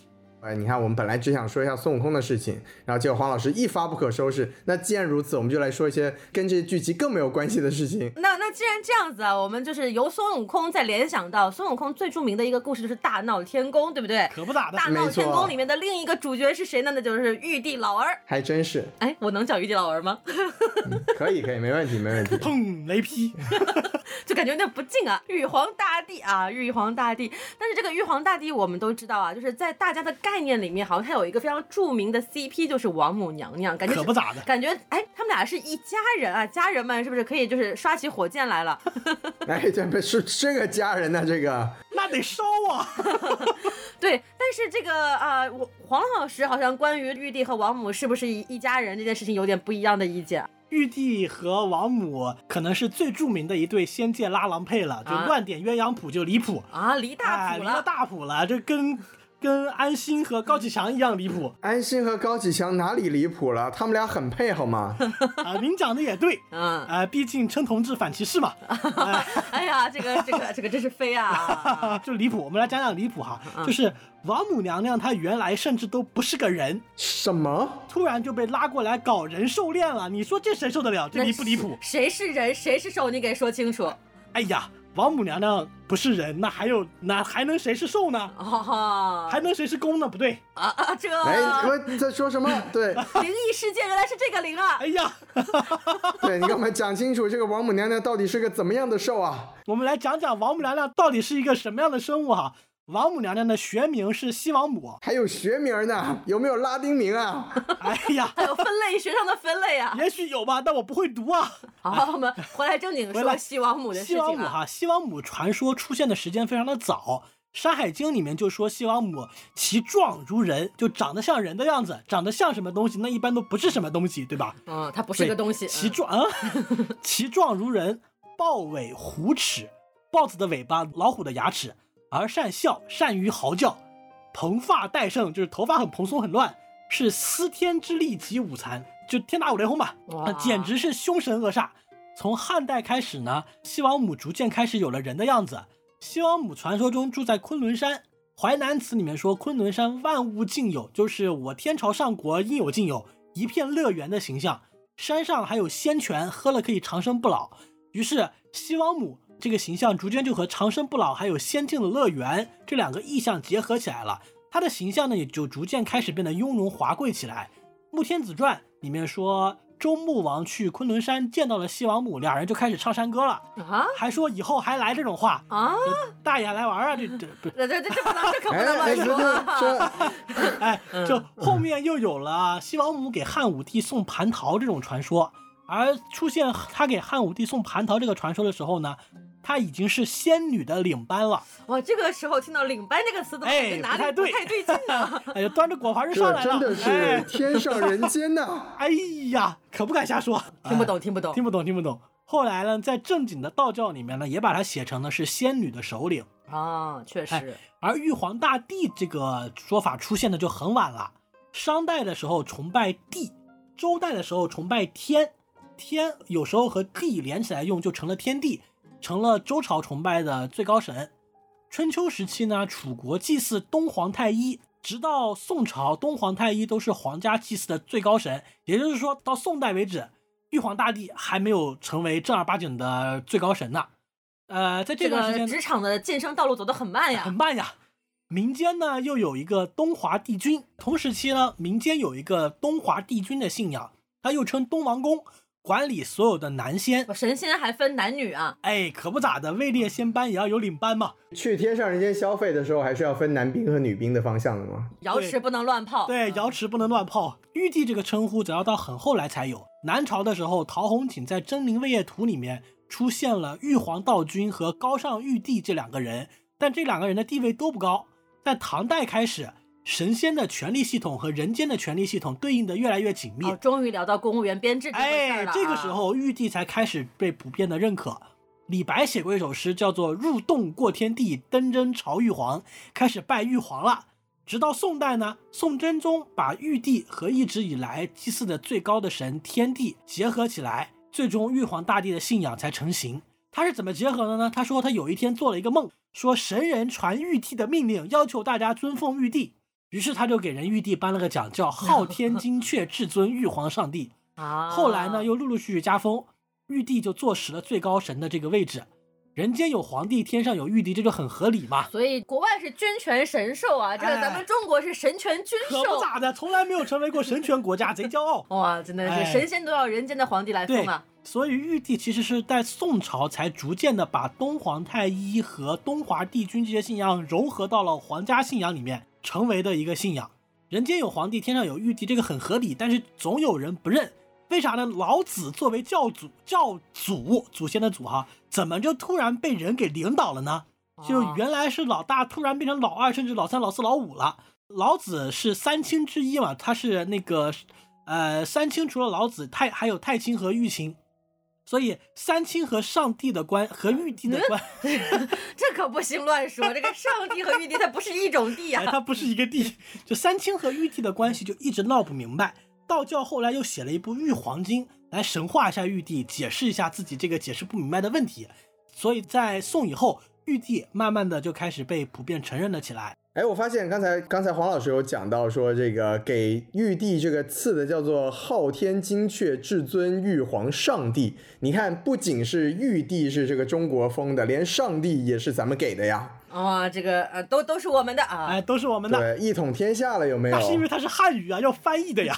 哎，你看，我们本来只想说一下孙悟空的事情，然后结果黄老师一发不可收拾。那既然如此，我们就来说一些跟这些剧集更没有关系的事情。那那既然这样子啊，我们就是由孙悟空再联想到孙悟空最著名的一个故事就是大闹天宫，对不对？可不咋的，大闹天宫里面的另一个主角是谁呢？那就是玉帝老儿。还真是，哎，我能叫玉帝老儿吗？可以可以，没问题没问题。砰，雷劈！就感觉有点不敬啊，玉皇大帝啊，玉皇大帝。但是这个玉皇大帝我们都知道啊，就是在大家的概念里面，好像他有一个非常著名的 CP，就是王母娘娘，感觉可不咋的。感觉哎，他们俩是一家人啊，家人们是不是可以就是刷起火箭来了？哎，这不是这个家人呢，这个那得烧啊！对，但是这个啊、我黄老师好像关于玉帝和王母是不是一一家人这件事情有点不一样的意见。玉帝和王母可能是最著名的一对仙界拉郎配了，就啊乱点鸳鸯谱就离谱。啊，离大哎，离了离了。大谱了，这跟跟安心和高启强一样离谱安心和高启强哪里离谱了？他们俩很配好吗？啊！您讲的也对，嗯，啊，毕竟称同志反歧视嘛，哎呀，这个这个这个真是飞啊！就离谱。我们来讲讲离谱哈，就是王母娘娘她原来甚至都不是个人，什么？突然就被拉过来搞人兽恋了，你说这谁受得了？这离不离谱？谁是人，谁是兽？你给说清楚。哎呀，王母娘娘不是人，那还有那还能谁是兽呢？哦，还能谁是公呢？不对，啊啊，这哎，我在说什么？对灵异事件原来是这个灵啊！哎呀，对，你给我们讲清楚，这个王母娘娘到底是个怎么样的兽啊？我们来讲讲王母娘娘到底是一个什么样的生物哈。王母娘娘的学名是西王母，还有学名呢？有没有拉丁名啊？哎呀，还有分类学上的分类啊！也许有吧，但我不会读啊。好，我们回来正经说西王母的事西王母哈，西王母传说出现的时间非常的早，《山海经》里面就说西王母其状如人，就长得像人的样子，长得像什么东西，那一般都不是什么东西，对吧？嗯，它不是一个东西。其状啊，其状如人，豹尾虎齿，豹子的尾巴，老虎的牙齿。而善笑，善于嚎叫，蓬发戴胜，就是头发很蓬松很乱，是司天之力及五残，就天打五雷轰吧，简直是凶神恶煞。从汉代开始呢，西王母逐渐开始有了人的样子。西王母传说中住在昆仑山，《淮南词》里面说昆仑山万物尽有，就是我天朝上国应有尽有，一片乐园的形象。山上还有仙泉，喝了可以长生不老。于是西王母。这个形象逐渐就和长生不老还有仙境的乐园这两个意象结合起来了，他的形象呢也就逐渐开始变得雍容华贵起来。《穆天子传》里面说，周穆王去昆仑山见到了西王母，俩人就开始唱山歌了啊，还说以后还来这种话啊，大爷来玩啊，这这不这这这不能这可不能乱说。哎，就后面又有了西王母给汉武帝送蟠桃这种传说，而出现他给汉武帝送蟠桃这个传说的时候呢。她已经是仙女的领班了。哇，这个时候听到“领班”这个词，都哎，哪里不太对，太对劲了。哎呀，端着果盘就上来了，真的是天上人间呐！哎呀，可不敢瞎说，听不懂，听不懂，听不懂，听不懂。后来呢，在正经的道教里面呢，也把它写成了是仙女的首领啊，确实。而玉皇大帝这个说法出现的就很晚了，商代的时候崇拜帝，周代的时候崇拜天，天有时候和帝连起来用，就成了天地。成了周朝崇拜的最高神。春秋时期呢，楚国祭祀东皇太一，直到宋朝，东皇太一都是皇家祭祀的最高神。也就是说，到宋代为止，玉皇大帝还没有成为正儿八经的最高神呢。呃，在这段时间，职场的晋升道路走得很慢呀，很慢呀。民间呢，又有一个东华帝君。同时期呢，民间有一个东华帝君的信仰，他又称东王公。管理所有的男仙，神仙还分男女啊？哎，可不咋的，位列仙班也要有领班嘛。去天上人间消费的时候，还是要分男兵和女兵的方向的吗？瑶池不能乱泡。对，瑶池不能乱泡。玉帝这个称呼，只要到很后来才有。南朝的时候，陶弘景在《真灵位业图》里面出现了玉皇道君和高尚玉帝这两个人，但这两个人的地位都不高。在唐代开始。神仙的权力系统和人间的权力系统对应的越来越紧密。终于聊到公务员编制这哎，这个时候玉帝才开始被普遍的认可。李白写过一首诗，叫做“入洞过天地，登真朝玉皇”，开始拜玉皇了。直到宋代呢，宋真宗把玉帝和一直以来祭祀的最高的神天帝结合起来，最终玉皇大帝的信仰才成型。他是怎么结合的呢？他说他有一天做了一个梦，说神人传玉帝的命令，要求大家尊奉玉帝。于是他就给人玉帝颁了个奖，叫 昊天金阙至尊玉皇上帝。啊，后来呢，又陆陆续续加封，玉帝就坐实了最高神的这个位置。人间有皇帝，天上有玉帝，这就很合理嘛。所以国外是君权神授啊，这个咱们中国是神权君授。可不咋的，从来没有成为过神权国家，贼骄傲。哇，真的是神仙都要人间的皇帝来封啊。所以玉帝其实是在宋朝才逐渐的把东皇太一和东华帝君这些信仰糅合到了皇家信仰里面。成为的一个信仰，人间有皇帝，天上有玉帝，这个很合理。但是总有人不认，为啥呢？老子作为教祖，教祖祖先的祖哈，怎么就突然被人给领导了呢？就原来是老大，突然变成老二，甚至老三、老四、老五了。老子是三清之一嘛，他是那个呃三清，除了老子，太还有太清和玉清。所以三清和上帝的关和玉帝的关，这可不行乱说。这个上帝和玉帝它不是一种地哎，啊。它不是一个地。就三清和玉帝的关系就一直闹不明白。道教后来又写了一部《玉皇经》来神化一下玉帝，解释一下自己这个解释不明白的问题。所以在宋以后，玉帝慢慢的就开始被普遍承认了起来。哎，我发现刚才刚才黄老师有讲到说，这个给玉帝这个赐的叫做昊天精阙至尊玉皇上帝。你看，不仅是玉帝是这个中国风的，连上帝也是咱们给的呀。哦，这个呃，都都是我们的啊。哎，都是我们的。对，一统天下了，有没有那？是因为它是汉语啊，要翻译的呀。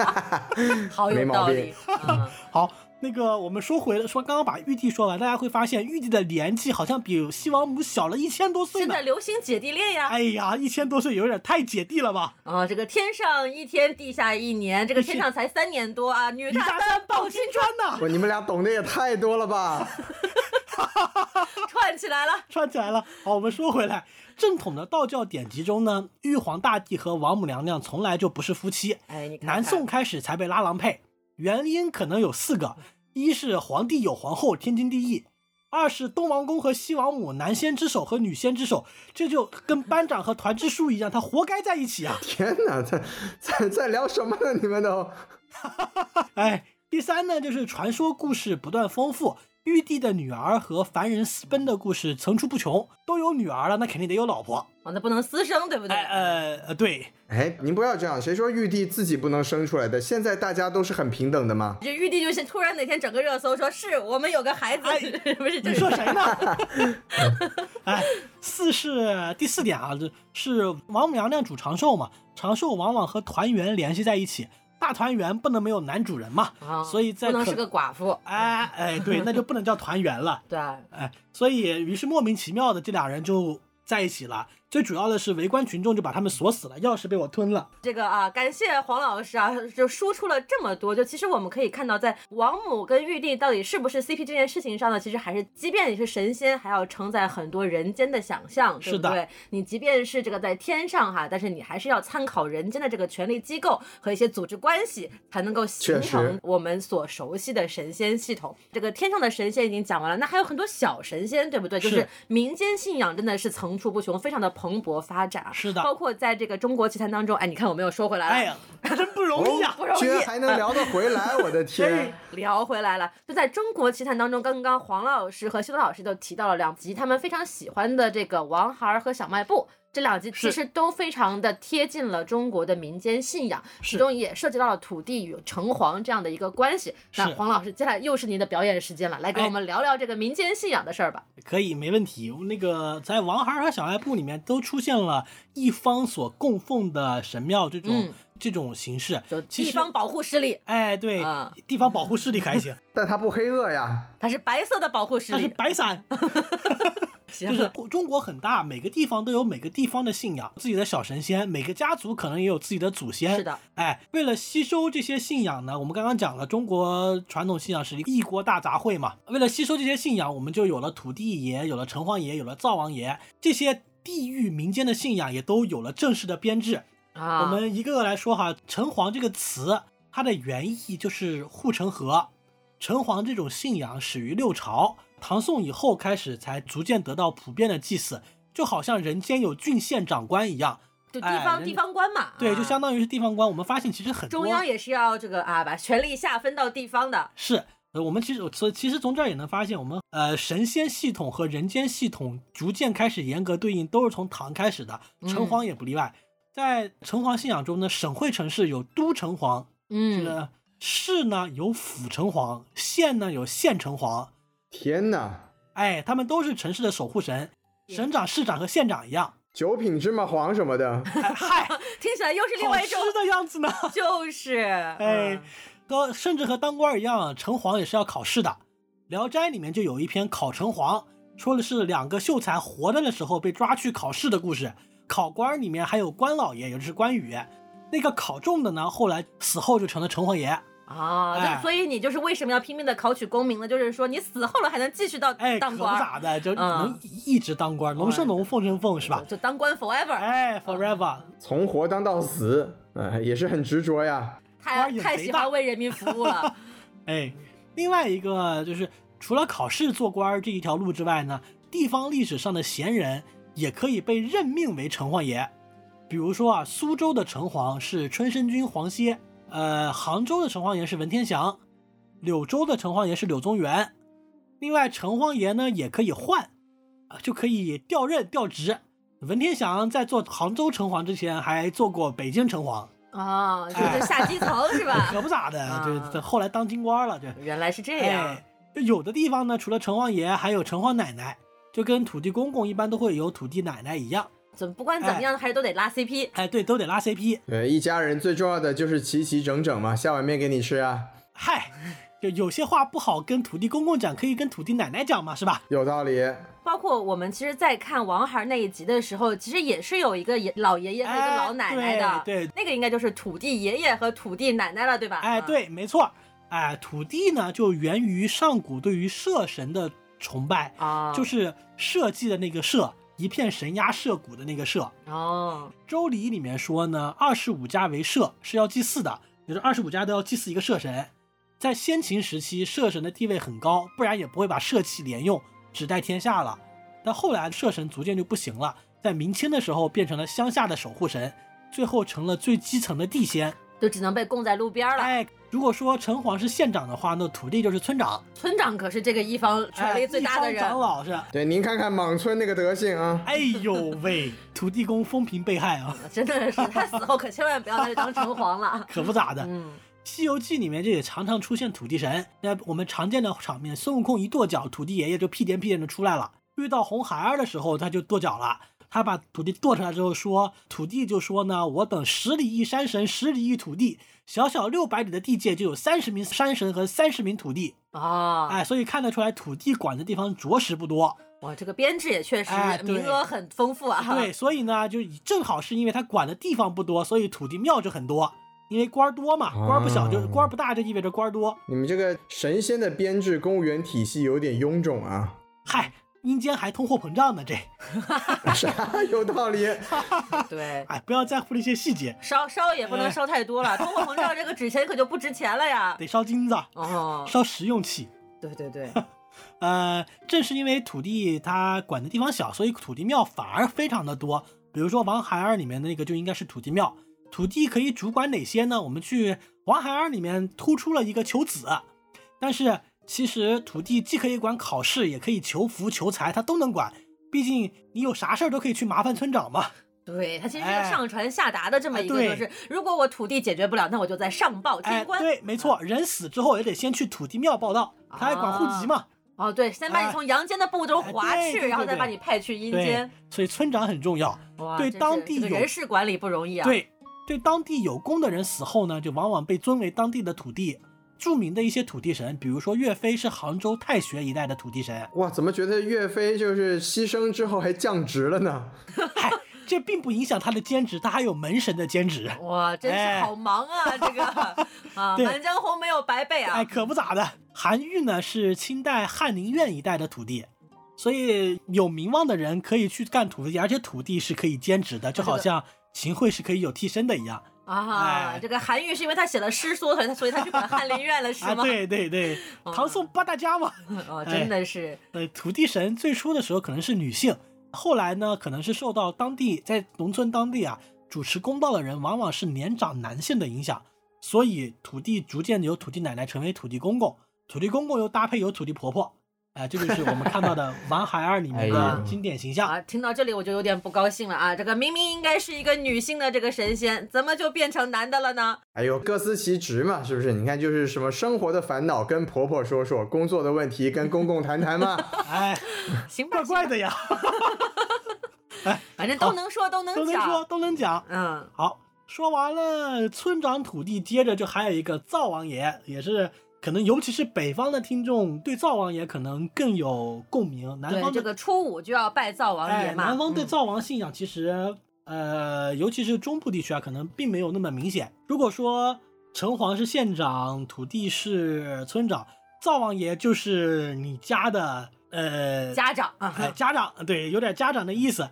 好有道理。嗯 好，那个我们说回了，说刚刚把玉帝说完，大家会发现玉帝的年纪好像比西王母小了一千多岁呢现在。流行姐弟恋呀。哎呀，一千多岁有点太姐弟了吧？啊、这个天上一天，地下一年，这个天上才三年多啊，女女大三抱抱金砖金砖呐，不，你们俩懂得也太多了吧？串起来了。串起来了。好，我们说回来，正统的道教典籍中呢，玉皇大帝和王母娘娘从来就不是夫妻，哎，你看看南宋开始才被拉郎配。原因可能有四个：一是皇帝有皇后，天经地义；二是东王公和西王母，男仙之首和女仙之首，这就跟班长和团支书一样，他活该在一起啊！天哪，在在在聊什么呢？你们都 哎，第三呢，就是传说故事不断丰富，玉帝的女儿和凡人私奔的故事层出不穷。都有女儿了，那肯定得有老婆。哦，那不能私生，对不对？哎呃呃，对，哎，您不要这样，谁说玉帝自己不能生出来的？现在大家都是很平等的吗？这玉帝就是突然哪天整个热搜说是我们有个孩子，哎 不是这你说谁呢？哎，四是第四点啊，这是王母娘娘主长寿嘛，长寿往往和团圆联系在一起，大团圆不能没有男主人嘛，啊，所以在不能是个寡妇。哎哎对，那就不能叫团圆了，对，哎，所以于是莫名其妙的这俩人就在一起了。最主要的是围观群众就把他们锁死了，钥匙被我吞了。这个啊，感谢黄老师啊，就说出了这么多。就其实我们可以看到，在王母跟玉帝到底是不是 CP 这件事情上呢，其实还是，即便你是神仙，还要承载很多人间的想象，对是的不对？你即便是这个在天上哈，但是你还是要参考人间的这个权力机构和一些组织关系，才能够形成我们所熟悉的神仙系统。这个天上的神仙已经讲完了，那还有很多小神仙，对不对？就是是民间信仰真的是层出不穷，非常的蓬勃发展。是的包括在这个中国奇谭当中，哎，你看我们又说回来了，哎呀，真不容易啊！不容易居然还能聊得回来，我的天！聊回来了，就在中国奇谭当中，刚刚黄老师和修德老师都提到了两集他们非常喜欢的这个王孩儿和小卖部。这两集其实都非常的贴近了中国的民间信仰，其中也涉及到了土地与城隍这样的一个关系。那黄老师，接下来又是您的表演时间了，来给哎我们聊聊这个民间信仰的事儿吧。可以，没问题。那个在王孩儿和小卖部里面都出现了一方所供奉的神庙这种、嗯这种形式地方保护势力，哎，对，啊地方保护势力可还行，但他不黑恶呀。它是白色的保护势力它是，白伞，行就是中国很大，每个地方都有每个地方的信仰，自己的小神仙，每个家族可能也有自己的祖先。是的，哎，为了吸收这些信仰呢，我们刚刚讲了，中国传统信仰是一个异国大杂烩嘛。为了吸收这些信仰，我们就有了土地爷，有了城隍爷，有了灶王爷，这些地域民间的信仰也都有了正式的编制。啊，我们一个个来说哈，城隍这个词，它的原意就是护城河。城隍这种信仰始于六朝，唐宋以后开始才逐渐得到普遍的祭祀，就好像人间有郡县长官一样。就地方地方官嘛，对，啊就相当于是地方官。我们发现其实很多中央也是要这个啊，把权力下分到地方的。是，呃，我们其实所以其实从这儿也能发现，我们呃神仙系统和人间系统逐渐开始严格对应，都是从唐开始的，城隍也不例外。在城隍信仰中呢，省会城市有都城隍，嗯，个市呢有府城隍，县呢有县城隍，天哪，哎，他们都是城市的守护神，省长、市长和县长一样。九品芝麻黄什么的，哎嗨，听起来又是另外一种吃，的样子呢。就是哎嗯，和甚至和当官一样，城隍也是要考试的。《聊斋》里面就有一篇考城隍，说的是两个秀才活着的时候被抓去考试的故事。考官里面还有关老爷，也就是关羽。那个考中的呢，后来死后就成了城隍爷。啊，哎就所以你就是为什么要拼命的考取功名呢？就是说你死后了还能继续到哎，当官，咋的，就嗯能一直当官，龙生龙，凤生凤，是吧？就当官 forever，哎，forever。从活当到死，哎，也是很执着呀。太太喜欢为人民服务了。哎，另外一个就是除了考试做官这一条路之外呢，地方历史上的贤人也可以被任命为城隍爷。比如说啊，苏州的城隍是春申君黄歇，呃，杭州的城隍爷是文天祥，柳州的城隍爷是柳宗元。另外，城隍爷呢也可以换，啊，就可以调任调职。文天祥在做杭州城隍之前，还做过北京城隍，哦，就是下基层是吧？可不咋的，这这后来当京官了，这原来是这样。哎，就有的地方呢，除了城隍爷，还有城隍奶奶，就跟土地公公一般都会有土地奶奶一样。怎么不管怎么样，还是都得拉 CP。哎，对，都得拉 CP。对，一家人最重要的就是齐齐整整嘛，下碗面给你吃啊。嗨，就有些话不好跟土地公公讲，可以跟土地奶奶讲嘛，是吧？有道理。包括我们其实，在看王孩那一集的时候，其实也是有一个爷老爷爷和一个老奶奶的。对，那个应该就是土地爷爷和土地奶奶了，对吧？哎，对，没错。哎，土地呢，就源于上古对于社神的崇拜啊，就是社稷的那个社。一片神鸦社谷的那个社哦，《周礼》里面说呢，二十五家为社，是要祭祀的，也就是二十五家都要祭祀一个社神。在先秦时期，社神的地位很高，不然也不会把社稷连用，只代天下了。但后来社神逐渐就不行了，在明清的时候变成了乡下的守护神，最后成了最基层的地仙。就只能被供在路边了。哎，如果说城隍是县长的话，那土地就是村长。村长可是这个一方权力最大的人。长老是。对，您看看莽村那个德行啊！哎呦喂，土地公风评被害啊！真的是，他死后可千万不要再去当城隍了。可不咋的。嗯，《西游记》里面这也常常出现土地神。那我们常见的场面，孙悟空一跺脚，土地爷爷就屁颠屁颠的出来了。遇到红孩儿的时候，他就跺脚了。他把土地剁出来之后说，土地就说呢，我等十里一山神，十里一土地。小小六百里的地界就有三十名山神和三十名土地啊，哎，所以看得出来土地管的地方着实不多。哇，这个编制也确实名额很丰富啊。对，所以呢，就正好是因为他管的地方不多，所以土地庙就很多。因为官儿多嘛，官儿不小就官儿不大，就意味着官儿多。你们这个神仙的编制公务员体系有点臃肿啊。嗨。阴间还通货膨胀呢，这啥有道理？对，哎，不要在乎那些细节，烧烧也不能烧太多了，通货膨胀这个纸钱可就不值钱了呀，得烧金子哦，烧实用器。对对对，呃，正是因为土地它管的地方小，所以土地庙反而非常的多。比如说《王孩儿》里面的那个就应该是土地庙，土地可以主管哪些呢？我们去《王孩儿》里面突出了一个求子，但是。其实土地既可以管考试，也可以求福求财，他都能管。毕竟你有啥事儿都可以去麻烦村长嘛。对他其实是上传下达的这么一个，就是如果我土地解决不了，那我就在上报天官。对，没错，人死之后也得先去土地庙报道，他还管户籍嘛。哦，对，先把你从阳间的步骤划去，然后再把你派去阴间。所以村长很重要，对当地有人事管理不容易啊。对，对当地有功的人死后呢，就往往被尊为当地的土地。著名的一些土地神，比如说岳飞是杭州太学一带的土地神。哇，怎么觉得岳飞就是牺牲之后还降职了呢？嗨，这并不影响他的兼职，他还有门神的兼职。哇，真是好忙啊，这个 啊，满江红没有白背啊。哎，可不咋的。韩愈呢是清代翰林院一带的土地，所以有名望的人可以去干土地，而且土地是可以兼职的，就好像秦桧是可以有替身的一样。啊，这个韩愈是因为他写了诗缩他所以他去管翰林院了，是吗？对对对，唐宋八大家嘛。哦，真的是。呃，土地神最初的时候可能是女性，后来呢，可能是受到当地在农村当地啊主持公道的人往往是年长男性的影响，所以土地逐渐由土地奶奶成为土地公公，土地公公又搭配有土地婆婆。哎，这就是我们看到的《王孩儿》里面的经典形象啊！听到这里我就有点不高兴了啊！这个明明应该是一个女性的这个神仙，怎么就变成男的了呢？哎呦，各司其职嘛，是不是？你看，就是什么生活的烦恼跟婆婆说说，工作的问题跟公公谈谈嘛。哎，行吧，怪怪的呀。哎，反正都能说，都能讲，都能说，都能讲。嗯，好，说完了村长土地，接着就还有一个灶王爷，也是。可能尤其是北方的听众对灶王爷可能更有共鸣。南方这个初五就要拜灶王爷嘛。南方对灶王信仰其实，呃，尤其是中部地区啊，可能并没有那么明显。如果说城隍是县长，土地是村长，灶王爷就是你家的呃家长啊，家长对，有点家长的意思。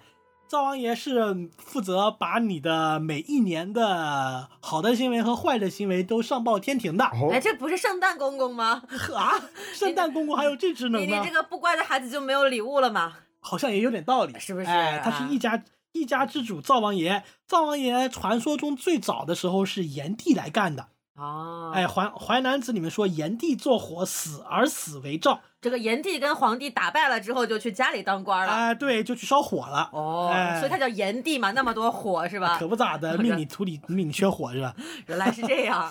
灶王爷是负责把你的每一年的好的行为和坏的行为都上报天庭的。哦哎，，这不是圣诞公公吗？啊，圣诞公公还有这职能呢你你这？个不乖的孩子就没有礼物了吗？好像也有点道理，是不是哎，他是啊一家一家之主，灶王爷。灶王爷传说中最早的时候是炎帝来干的。哦，哎，《淮淮南子》里面说，炎帝做火，死而死为灶。这个炎帝跟皇帝打败了之后，就去家里当官了。哎，对，就去烧火了。哦，哎所以他叫炎帝嘛，那么多火是吧可？不咋的，命里土里命里缺火是吧？原来是这样。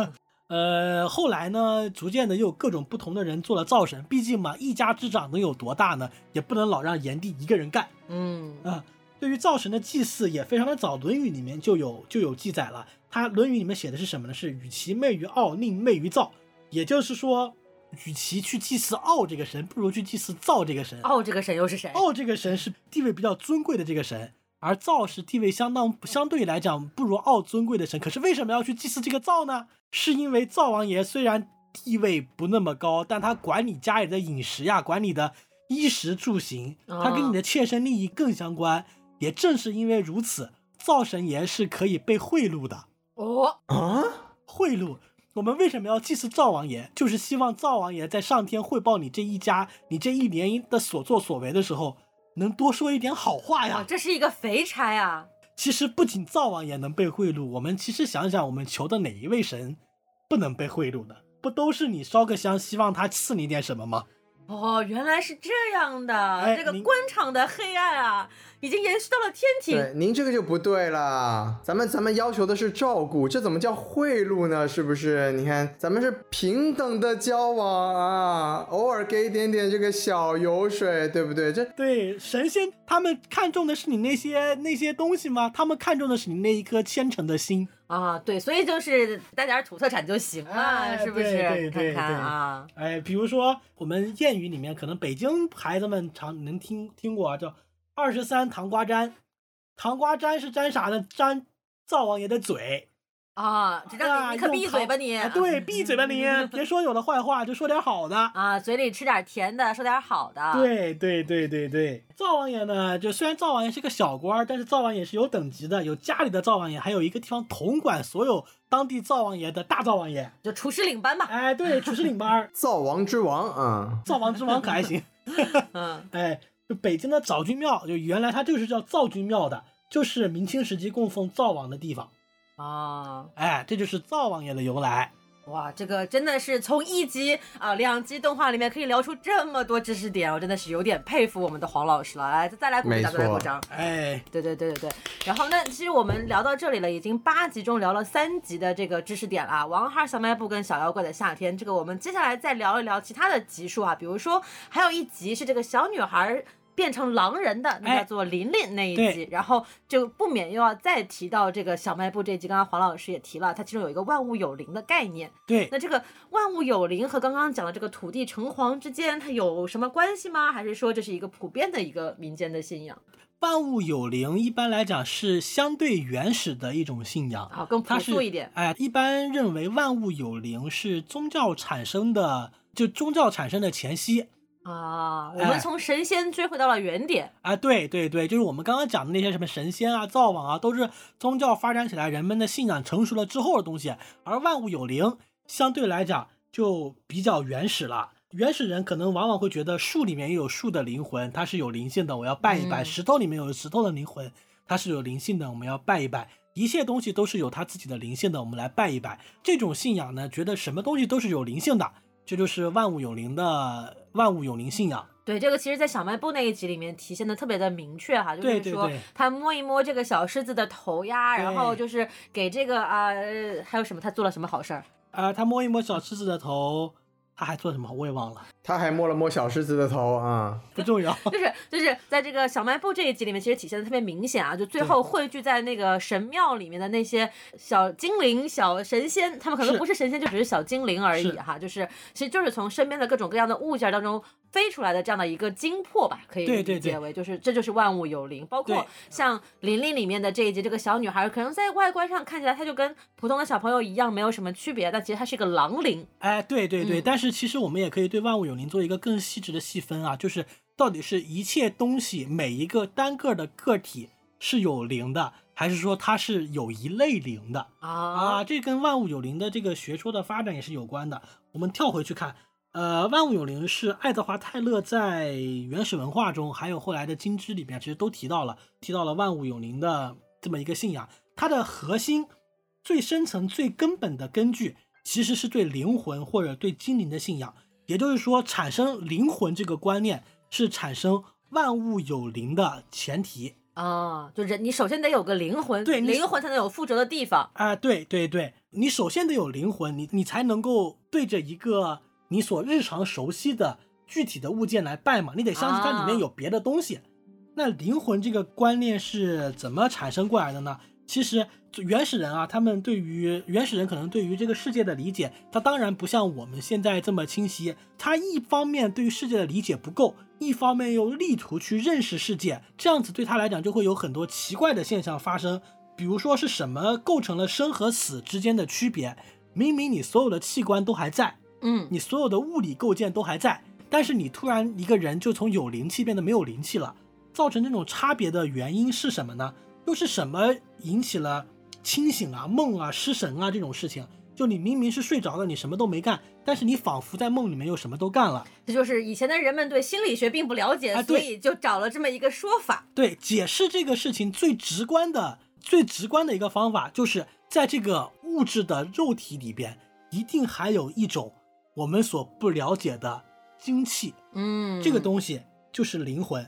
呃，后来呢，逐渐的又有各种不同的人做了灶神，毕竟嘛，一家之长能有多大呢？也不能老让炎帝一个人干嗯，啊。对于灶神的祭祀也非常的早，《论语》里面就有就有记载了。他《论语》里面写的是什么呢？是与其媚于傲，宁媚于灶。也就是说，与其去祭祀奥这个神，不如去祭祀灶这个神。奥，这个神又是谁？奥这个神是地位比较尊贵的这个神，而灶是地位相当相对来讲不如奥尊贵的神。可是为什么要去祭祀这个灶呢？是因为灶王爷虽然地位不那么高，但他管你家里的饮食呀，管你的衣食住行，他跟你的切身利益更相关。也正是因为如此，灶神爷是可以被贿赂的。哦，啊，贿赂。我们为什么要祭祀灶王爷？就是希望灶王爷在上天汇报你这一家、你这一年的所作所为的时候，能多说一点好话，呀。这是一个肥差啊！其实不仅灶王爷能被贿赂，我们其实想想，我们求的哪一位神不能被贿赂的？不都是你烧个香，希望他赐你点什么吗？哦，原来是这样的，哎这个官场的黑暗啊，已经延续到了天庭。对，您这个就不对了。咱们咱们要求的是照顾，这怎么叫贿赂呢？是不是？你看，咱们是平等的交往啊，偶尔给一点点这个小油水，对不对？这对，神仙他们看重的是你那些那些东西吗？他们看重的是你那一颗虔诚的心。啊，对，所以就是带点土特产就行了，哎是不是？对对对看看啊，哎，比如说我们谚语里面，可能北京孩子们常能听听过啊，叫“二十三糖瓜粘”。糖瓜粘是粘啥呢？粘灶王爷的嘴。啊，这让啊你你可闭嘴吧你！啊对，闭嘴吧你，别说有的坏话，就说点好的。啊，嘴里吃点甜的，说点好的。，对对对对对，灶王爷呢，就虽然灶王爷是个小官，但是灶王爷是有等级的，有家里的灶王爷，还有一个地方统管所有当地灶王爷的大灶王爷。就厨师领班吧。哎，对，厨师领班，灶王之王啊，灶王之王可还行。嗯，哎，就北京的早君庙，就原来它就是叫灶君庙的，就是明清时期供奉灶王的地方。啊，哎，这就是灶王爷的由来。哇，这个真的是从一集啊、两集动画里面可以聊出这么多知识点，我真的是有点佩服我们的黄老师了。来，再来鼓掌，再来鼓掌。哎，对对对对对，然后那，其实我们聊到这里了，已经八集中聊了三集的这个知识点了，王二小卖部跟小妖怪的夏天，这个我们接下来再聊一聊其他的集数啊，比如说还有一集是这个小女孩。变成狼人的那哎叫做琳琳那一对集，然后就不免又要再提到这个小卖部这一集。刚刚黄老师也提了，它其中有一个万物有灵的概念。对，那这个万物有灵和刚刚讲的这个土地城隍之间，它有什么关系吗？还是说这是一个普遍的一个民间的信仰万物有灵，一般来讲是相对原始的一种信仰。啊？更朴素一点。哎，一般认为万物有灵是宗教产生的，就宗教产生的前夕。啊，我哎们从神仙追回到了原点。啊，对对对，就是我们刚刚讲的那些什么神仙啊、灶王啊，都是宗教发展起来，人们的信仰成熟了之后的东西。而万物有灵，相对来讲就比较原始了。原始人可能往往会觉得树里面也有树的灵魂，它是有灵性的，我要拜一拜；嗯石头里面有石头的灵魂，它是有灵性的，我们要拜一拜。一切东西都是有它自己的灵性的，我们来拜一拜。这种信仰呢，觉得什么东西都是有灵性的，这就是万物有灵的万物有灵信仰。对，这个其实，在小卖部那一集里面体现的特别的明确哈，就是说他摸一摸这个小狮子的头呀，然后就是给这个啊、呃还有什么？他做了什么好事儿？啊、他摸一摸小狮子的头，他还做什么？我也忘了，他还摸了摸小狮子的头啊，不重要。就是就是在这个小卖部这一集里面，其实体现的特别明显啊，就最后汇聚在那个神庙里面的那些小精灵、小神仙，他们可能不是神仙，就只是小精灵而已哈，就是其实就是从身边的各种各样的物件当中飞出来的这样的一个精魄吧，可以理解为就是这就是万物有灵。包括像《玲玲》里面的这一集，这个小女孩可能在外观上看起来她就跟普通的小朋友一样，没有什么区别，但其实她是一个狼灵。哎，对对对，嗯。但是其实我们也可以对万物有灵做一个更细致的细分啊，就是到底是一切东西每一个单个的个体是有灵的，还是说它是有一类灵的啊啊？这跟万物有灵的这个学说的发展也是有关的。我们跳回去看，呃，万物有灵是爱德华泰勒在原始文化中，还有后来的金枝里面，其实都提到了，提到了万物有灵的这么一个信仰。它的核心、最深层、最根本的根据，其实是对灵魂或者对精灵的信仰。也就是说，产生灵魂这个观念是产生万物有灵的前提。啊，就人你首先得有个灵魂，对灵魂才能有附着的地方。啊、对对对，你首先得有灵魂，你你才能够对着一个你所日常熟悉的具体的物件来拜嘛，你得相信它里面啊有别的东西。那灵魂这个观念是怎么产生过来的呢？其实原始人啊，他们对于原始人可能对于这个世界的理解，他当然不像我们现在这么清晰。他一方面对于世界的理解不够，一方面又力图去认识世界，这样子对他来讲就会有很多奇怪的现象发生。比如说是什么构成了生和死之间的区别？明明你所有的器官都还在，嗯，你所有的物理构建都还在，但是你突然一个人就从有灵气变得没有灵气了，造成这种差别的原因是什么呢？又是什么引起了清醒啊、梦啊、失神啊这种事情？就你明明是睡着了，你什么都没干，但是你仿佛在梦里面又什么都干了。这就是以前的人们对心理学并不了解，啊所以就找了这么一个说法。对，解释这个事情最直观的、最直观的一个方法，就是在这个物质的肉体里边，一定还有一种我们所不了解的精气。嗯，这个东西就是灵魂。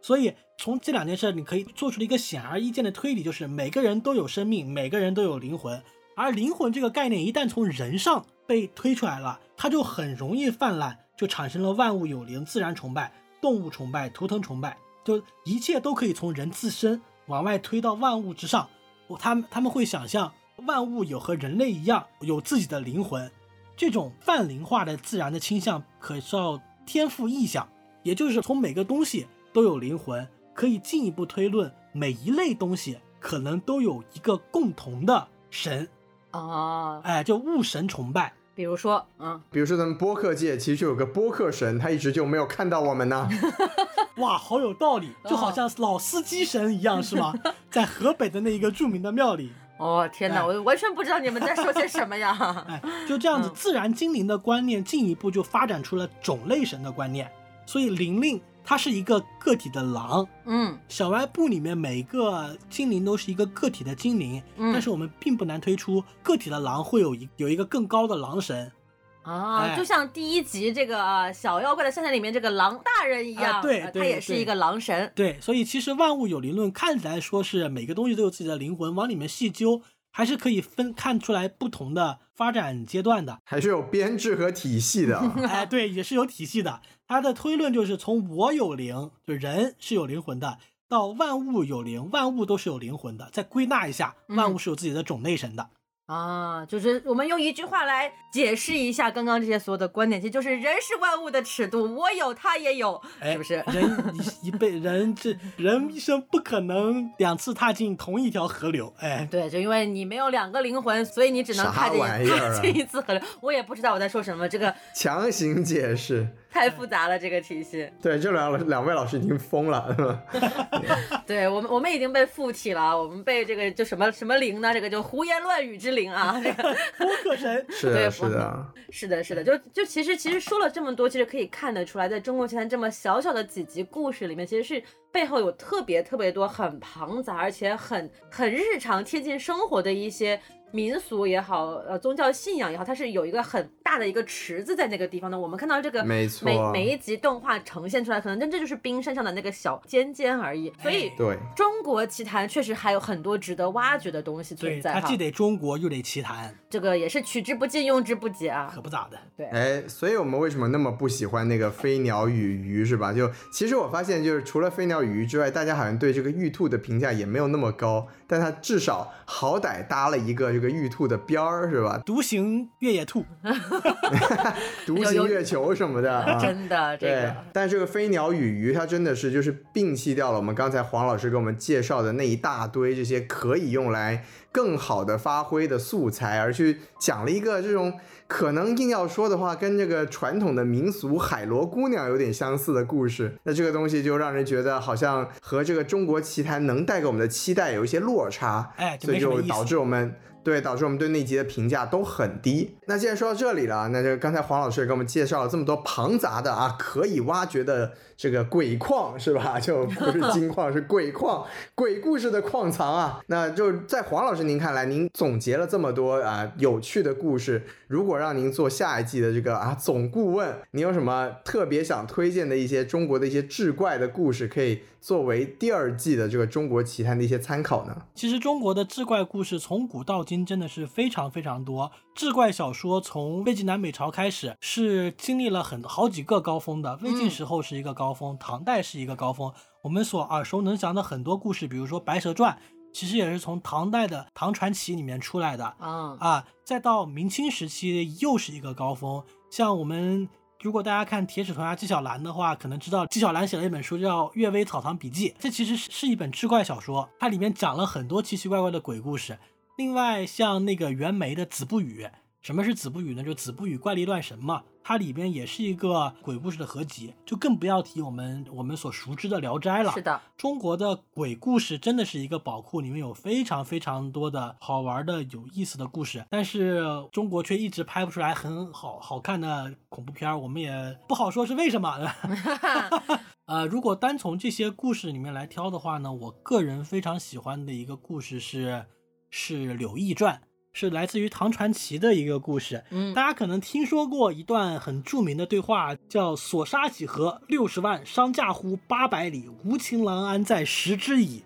所以从这两件事，你可以做出了一个显而易见的推理，就是每个人都有生命，每个人都有灵魂。而灵魂这个概念一旦从人上被推出来了，它就很容易泛滥，就产生了万物有灵、自然崇拜、动物崇拜、图腾崇拜，就一切都可以从人自身往外推到万物之上。我他们他们会想象万物有和人类一样有自己的灵魂，这种泛灵化的自然的倾向，可叫天赋异象，也就是从每个东西都有灵魂，可以进一步推论每一类东西可能都有一个共同的神，啊，哎，就物神崇拜。比如说，嗯，比如说咱们播客界其实就有个播客神，他一直就没有看到我们呢。哇，好有道理，就好像老司机神一样，是吗？在河北的那一个著名的庙里，哦天哪，哎我完全不知道你们在说些什么呀。哎，就这样子嗯，自然精灵的观念进一步就发展出了种类神的观念。所以灵灵它是一个个体的狼，嗯。小卖部里面每个精灵都是一个个体的精灵，嗯。但是我们并不难推出个体的狼会有一有一个更高的狼神。啊，哎。就像第一集这个呃小妖怪的圣殿里面这个狼大人一样，啊对。他也是一个狼神。对，所以其实万物有灵论看起来说是每个东西都有自己的灵魂，往里面细究还是可以分看出来不同的发展阶段的。还是有编制和体系的。哎，对，也是有体系的。他的推论就是从我有灵，就人是有灵魂的，到万物有灵，万物都是有灵魂的，再归纳一下，万物是有自己的种类神的。啊，就是我们用一句话来解释一下刚刚这些所有的观点，其实就是人是万物的尺度，我有他也有，哎，是不是？人一一辈人这人一生不可能两次踏进同一条河流。哎，对，就因为你没有两个灵魂，所以你只能踏进玩意儿啊踏 进一次河流。我也不知道我在说什么，这个强行解释。太复杂了，这个体系。对，这两两位老师已经疯了，是吧？对我们，我们已经被附体了，我们被这个就什么什么灵呢？这个就胡言乱语之灵啊，这个 播客神，是的，对是的。是的，是的，就就其实其实说了这么多，其实可以看得出来，在中国奇谭这么小小的几集故事里面，其实是背后有特别特别多很庞杂，而且很很日常贴近生活的一些民俗也好，呃，宗教信仰也好，它是有一个很大的一个池子在那个地方的。我们看到这个没错每每一集动画呈现出来，可能真这就是冰山上的那个小尖尖而已。所以哎对，中国奇谭确实还有很多值得挖掘的东西存，在哈它既。得中国又得奇谭，这个也是取之不尽，用之不竭啊可。不咋的。对，哎，所以我们为什么那么不喜欢那个飞鸟与鱼，是吧？就其实我发现，就是除了飞鸟鱼之外，大家好像对这个玉兔的评价也没有那么高，但它至少好歹搭了一个这个玉兔的边儿，是吧？独行越野兔 独行月球什么的，啊、真的这对个。。但这个飞鸟与鱼，它真的是就是摒弃掉了我们刚才黄老师给我们介绍的那一大堆这些可以用来更好的发挥的素材，而去讲了一个这种可能硬要说的话，跟这个传统的民俗海螺姑娘有点相似的故事。那这个东西就让人觉得好像和这个中国奇谭能带给我们的期待有一些落差，哎，就所以。就导致我们。对，导致我们对那集的评价都很低。那既然说到这里了，那就刚才黄老师也给我们介绍了这么多庞杂的啊，可以挖掘的这个鬼矿是吧？就不是金矿，是鬼矿，鬼故事的矿藏啊。那就在黄老师您看来，您总结了这么多啊有趣的故事，如果让您做下一季的这个啊总顾问，您有什么特别想推荐的一些中国的一些志怪的故事，可以作为第二季的这个中国奇谭的一些参考呢？其实中国的志怪故事从古到今真的是非常非常多。志怪小说从魏晋南北朝开始是经历了很好几个高峰的，魏晋时候是一个高峰，唐代是一个高峰。我们所耳熟能详的很多故事，比如说《白蛇传》，其实也是从唐代的唐传奇里面出来的。嗯，啊，再到明清时期又是一个高峰。像我们如果大家看《铁齿铜牙纪晓岚》的话，可能知道纪晓岚写了一本书叫《阅微草堂笔记》，这其实是是一本志怪小说，它里面讲了很多奇奇怪怪的鬼故事。另外，像那个袁枚的《子不语》，什么是子不语呢？就子不语怪力乱神嘛，它里边也是一个鬼故事的合集，就更不要提我们我们所熟知的《聊斋》了。是的，中国的鬼故事真的是一个宝库，里面有非常非常多的好玩的、有意思的故事，但是中国却一直拍不出来很好好看的恐怖片儿，我们也不好说是为什么。呃，如果单从这些故事里面来挑的话呢，我个人非常喜欢的一个故事是是《柳毅传》，是来自于唐传奇的一个故事。嗯，大家可能听说过一段很著名的对话，叫“所杀几何？六十万，伤驾乎八百里，无情郎安在食之矣。”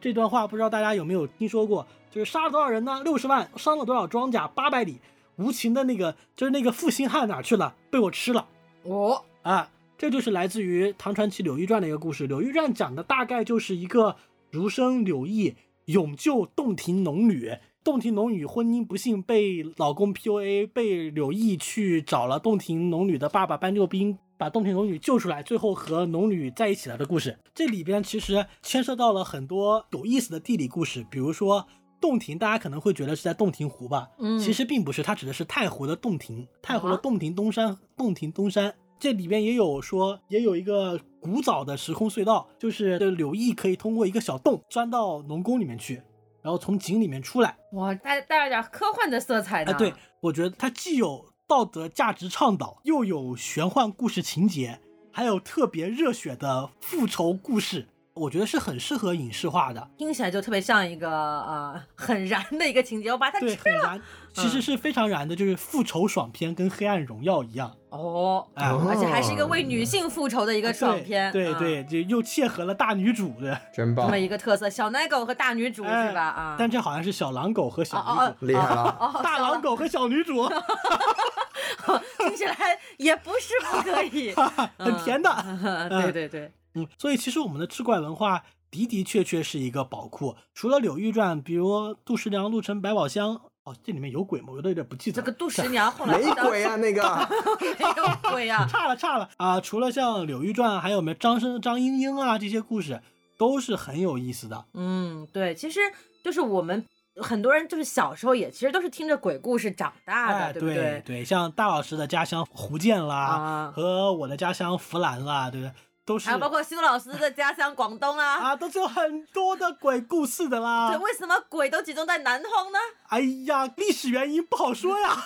这段话不知道大家有没有听说过？就是杀了多少人呢？六十万，伤了多少庄稼？八百里，无情的那个就是那个负心汉哪去了？被我吃了哦啊！这就是来自于唐传奇《柳毅传》的一个故事。《柳毅传》讲的大概就是一个儒生柳毅勇救洞庭龙女。洞庭龙女婚姻不幸，被老公 PUA，被柳毅去找了洞庭龙女的爸爸搬救兵，把洞庭龙女救出来，最后和龙女在一起了的故事。这里边其实牵涉到了很多有意思的地理故事，比如说洞庭，大家可能会觉得是在洞庭湖吧，嗯其实并不是，它指的是太湖的洞庭，太湖的啊洞庭东山，洞庭东山。这里边也有说，也有一个古早的时空隧道，就是柳毅可以通过一个小洞钻到农宫里面去，然后从井里面出来。哇，带带了点科幻的色彩呢。哎，对，我觉得它既有道德价值倡导，又有玄幻故事情节，还有特别热血的复仇故事，我觉得是很适合影视化的。听起来就特别像一个呃很燃的一个情节，我把它对，吃了。很燃，其实是非常燃的，就是复仇爽片，跟《黑暗荣耀》一样。哦，哎而且还是一个为女性复仇的一个爽片，嗯对对，就又切合了大女主的，真棒这么，一个特色，小奶狗和大女主哎是吧？啊，但这好像是小狼狗和小哦哦女主，厉害了。哦，大狼狗和小女主，听起来也不是不可以，很甜的。嗯对对对，嗯，所以其实我们的志怪文化的的确确是一个宝库。除了《柳玉传》，比如杜十娘、陆沉、百宝箱，哦，这里面有鬼吗？我有点不记得。这个杜十娘后来没鬼啊，那个 没有鬼啊，差了差了啊！除了像《柳玉传》，还有没有张生、张英英啊这些故事，都是很有意思的。嗯，对，其实就是我们很多人就是小时候也其实都是听着鬼故事长大的，哎，对不对对？像大老师的家乡福建啦，啊和我的家乡湖南啦，对不对？都是还有包括修老师的家乡广东啊，啊，都是有很多的鬼故事的啦对，啦。为什么鬼都集中在南方呢？哎呀，历史原因不好说呀，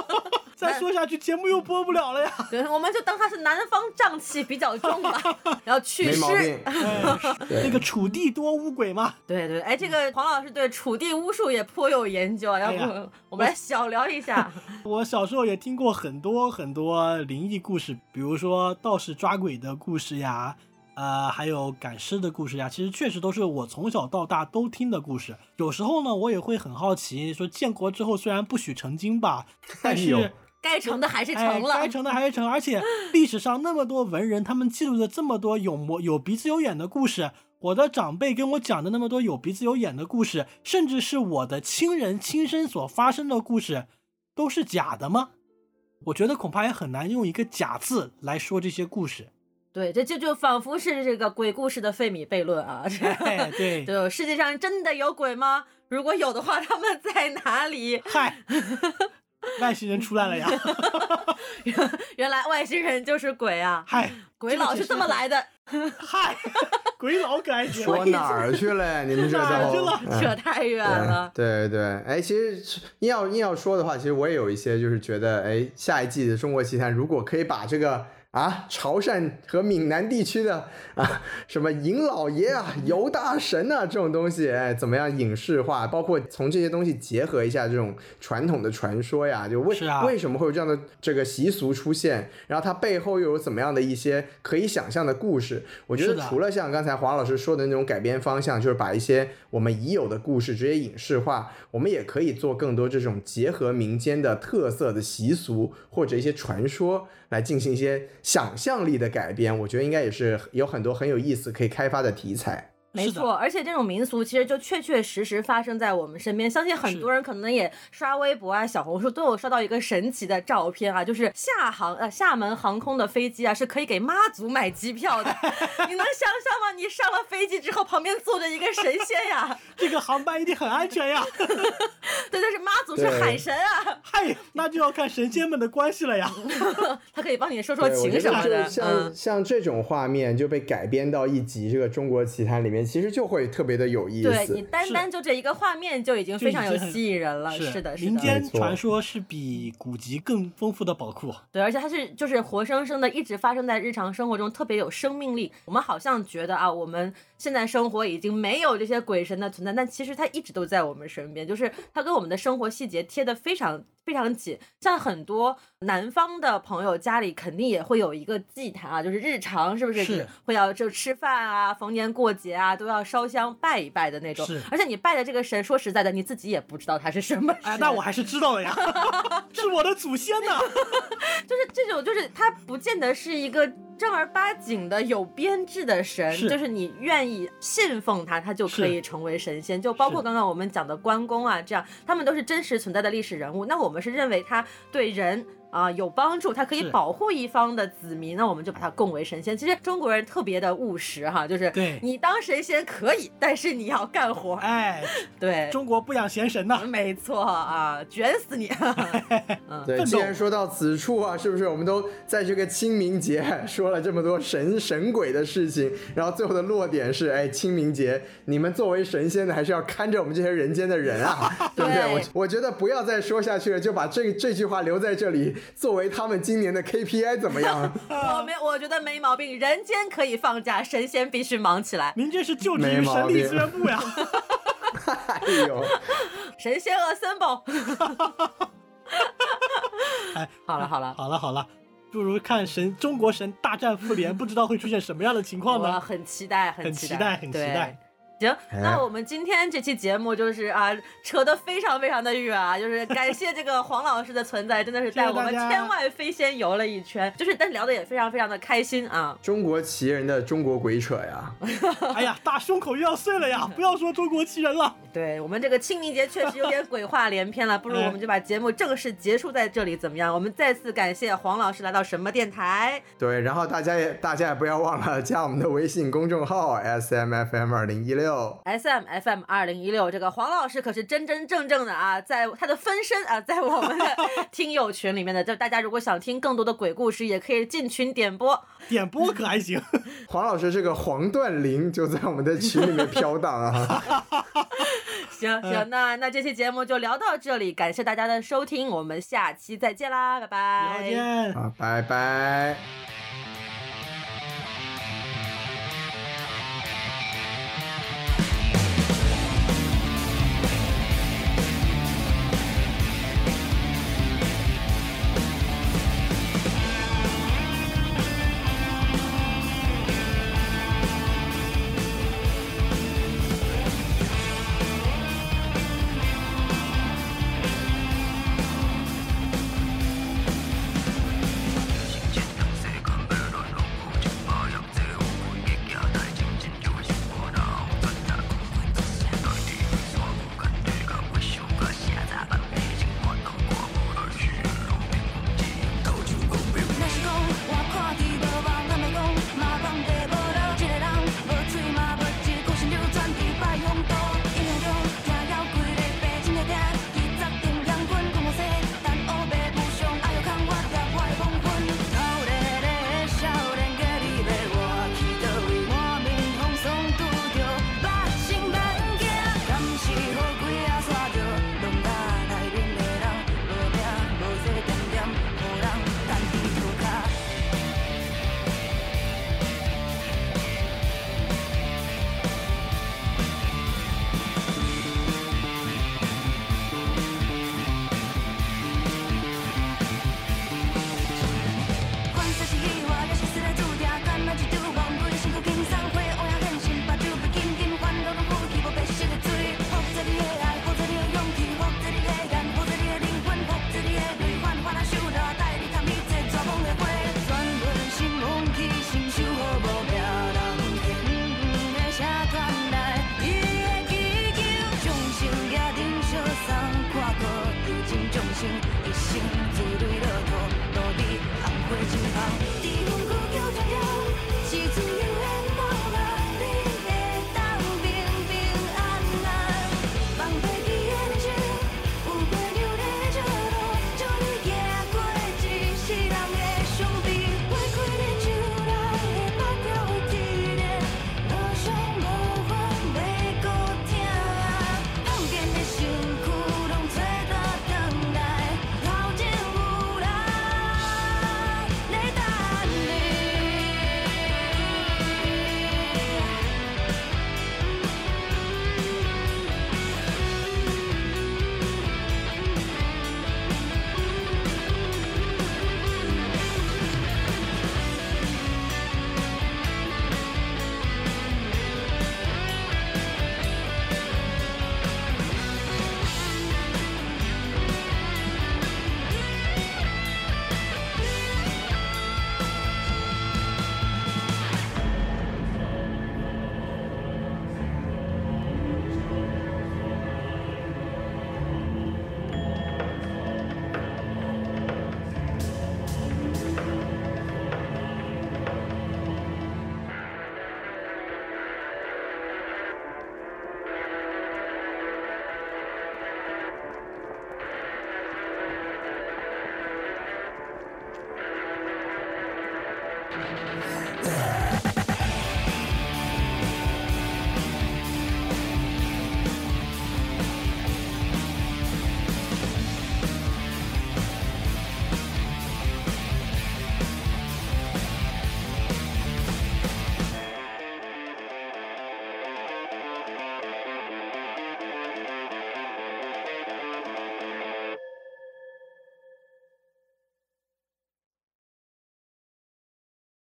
再说下去节目又播不了了呀。对，我们就当它是南方瘴气比较重吧，然后祛湿。没毛病。哎对那个楚地多巫鬼嘛，对对，哎，这个黄老师对楚地巫术也颇有研究，要不我们来小聊一下？我小时候也听过很多很多灵异故事，比如说道士抓鬼的故事呀，呃，还有赶尸的故事呀，其实确实都是我从小到大都听的故事。有时候呢，我也会很好奇，说建国之后虽然不许成精吧，但是该成的还是哎成了。该成的还是成，而且 历史上那么多文人，他们记录了这么多有模有鼻子有眼的故事。我的长辈跟我讲的那么多有鼻子有眼的故事，甚至是我的亲人亲身所发生的故事，都是假的吗？我觉得恐怕也很难用一个“假”字来说这些故事。对，这就就仿佛是这个鬼故事的费米悖论啊！哎，对，对，世界上真的有鬼吗？如果有的话，他们在哪里？嗨，外星人出来了呀！原来外星人就是鬼啊！嗨，鬼佬是这么来的，嗨，鬼佬可。说哪儿去了？你们这哪去都扯太远了。对对对，哎，其实硬要硬要说的话，其实我也有一些就是觉得，哎，下一季的中国奇谭如果可以把这个啊潮汕和闽南地区的啊什么尹老爷啊、尤大神啊这种东西，哎，怎么样影视化？包括从这些东西结合一下这种传统的传说呀，就为、啊为什么会有这样的这个习俗出现？然后它背后又有怎么样的一些可以想象的故事？我觉得除了像刚才黄老师说的那种改编方向，就是把一些我们已有的故事直接影视化，我们也可以做更多这种结合民间的特色的习俗或者一些传说来进行一些想象力的改编。我觉得应该也是有很多很有意思可以开发的题材。没错，而且这种民俗其实就确确实实发生在我们身边。相信很多人可能也刷微博啊、小红书都有刷到一个神奇的照片啊，就是厦航呃厦门航空的飞机啊是可以给妈祖买机票的。你能想象吗？你上了飞机之后，旁边坐着一个神仙呀，这个航班一定很安全呀！对，但是妈祖是海神啊，嗨，那就要看神仙们的关系了呀。他可以帮你说说情什么的。像、嗯，像这种画面就被改编到一集这个中国奇谭里面，其实就会特别的有意思。对你单单就这一个画面就已经非常有吸引人了。是的，是的。民间传说是比古籍更丰富的宝库。对，而且它是就是活生生的，一直发生在日常生活中，特别有生命力。我们好像觉得啊，我们现在生活已经没有这些鬼神的存在，但其实它一直都在我们身边，就是它跟我们的生活细节贴的非常非常紧。像很多南方的朋友家里肯定也会有一个祭坛啊，就是日常是不是是会要就吃饭啊，逢年过节啊都要烧香拜一拜的那种是。而且你拜的这个神，说实在的，你自己也不知道他是什么神。哎，那我还是知道的呀，是我的祖先呢。就是这种，就是它不见得是一个正儿八经的有编制的神，是就是你愿意信奉他，他就可以成为神仙。就包括刚刚我们讲的关公啊，这样他们都是真实存在的历史人物。那我们是认为他对人。啊，有帮助，他可以保护一方的子民，那我们就把他供为神仙。其实中国人特别的务实哈，就是对你当神仙可以，但是你要干活。哎，对，中国不养闲神呐。没错啊，卷死你！嗯，对，既然说到此处啊，是不是我们都在这个清明节说了这么多神神鬼的事情，然后最后的落点是，哎，清明节你们作为神仙的，还是要看着我们这些人间的人啊，对不？对我我觉得不要再说下去了，就把这这句话留在这里，作为他们今年的 KPI 怎么样？我没，我觉得没毛病。人间可以放假，神仙必须忙起来。您这是就职于神力资源部呀？哎呦，神仙 assemble。哎，好了好了，好了好了，不如看神中国神大战复联，不知道会出现什么样的情况呢？我很期待，很期期待很期对待。行，哎那我们今天这期节目就是啊，扯得非常非常的远啊，就是感谢这个黄老师的存在，真的是带我们天外飞仙游了一圈，就是但是聊的也非常非常的开心啊。中国奇人的中国鬼扯呀！哎呀，大胸口又要碎了呀！不要说中国奇人了。对我们这个清明节确实有点鬼话连篇了，不如我们就把节目正式结束在这里，怎么样？我们再次感谢黄老师来到什么电台。对，然后大家也大家也不要忘了加我们的微信公众号 S M F M 二零一六。S M F M 二零一六，这个黄老师可是真真正正的啊，在他的分身啊，在我们的 听友群里面的，就大家如果想听更多的鬼故事，也可以进群点播。点播可还行，黄老师这个黄段灵就在我们的群里面飘荡啊！行行，那那这期节目就聊到这里，感谢大家的收听，我们下期再见啦，拜拜。再见。啊，拜拜。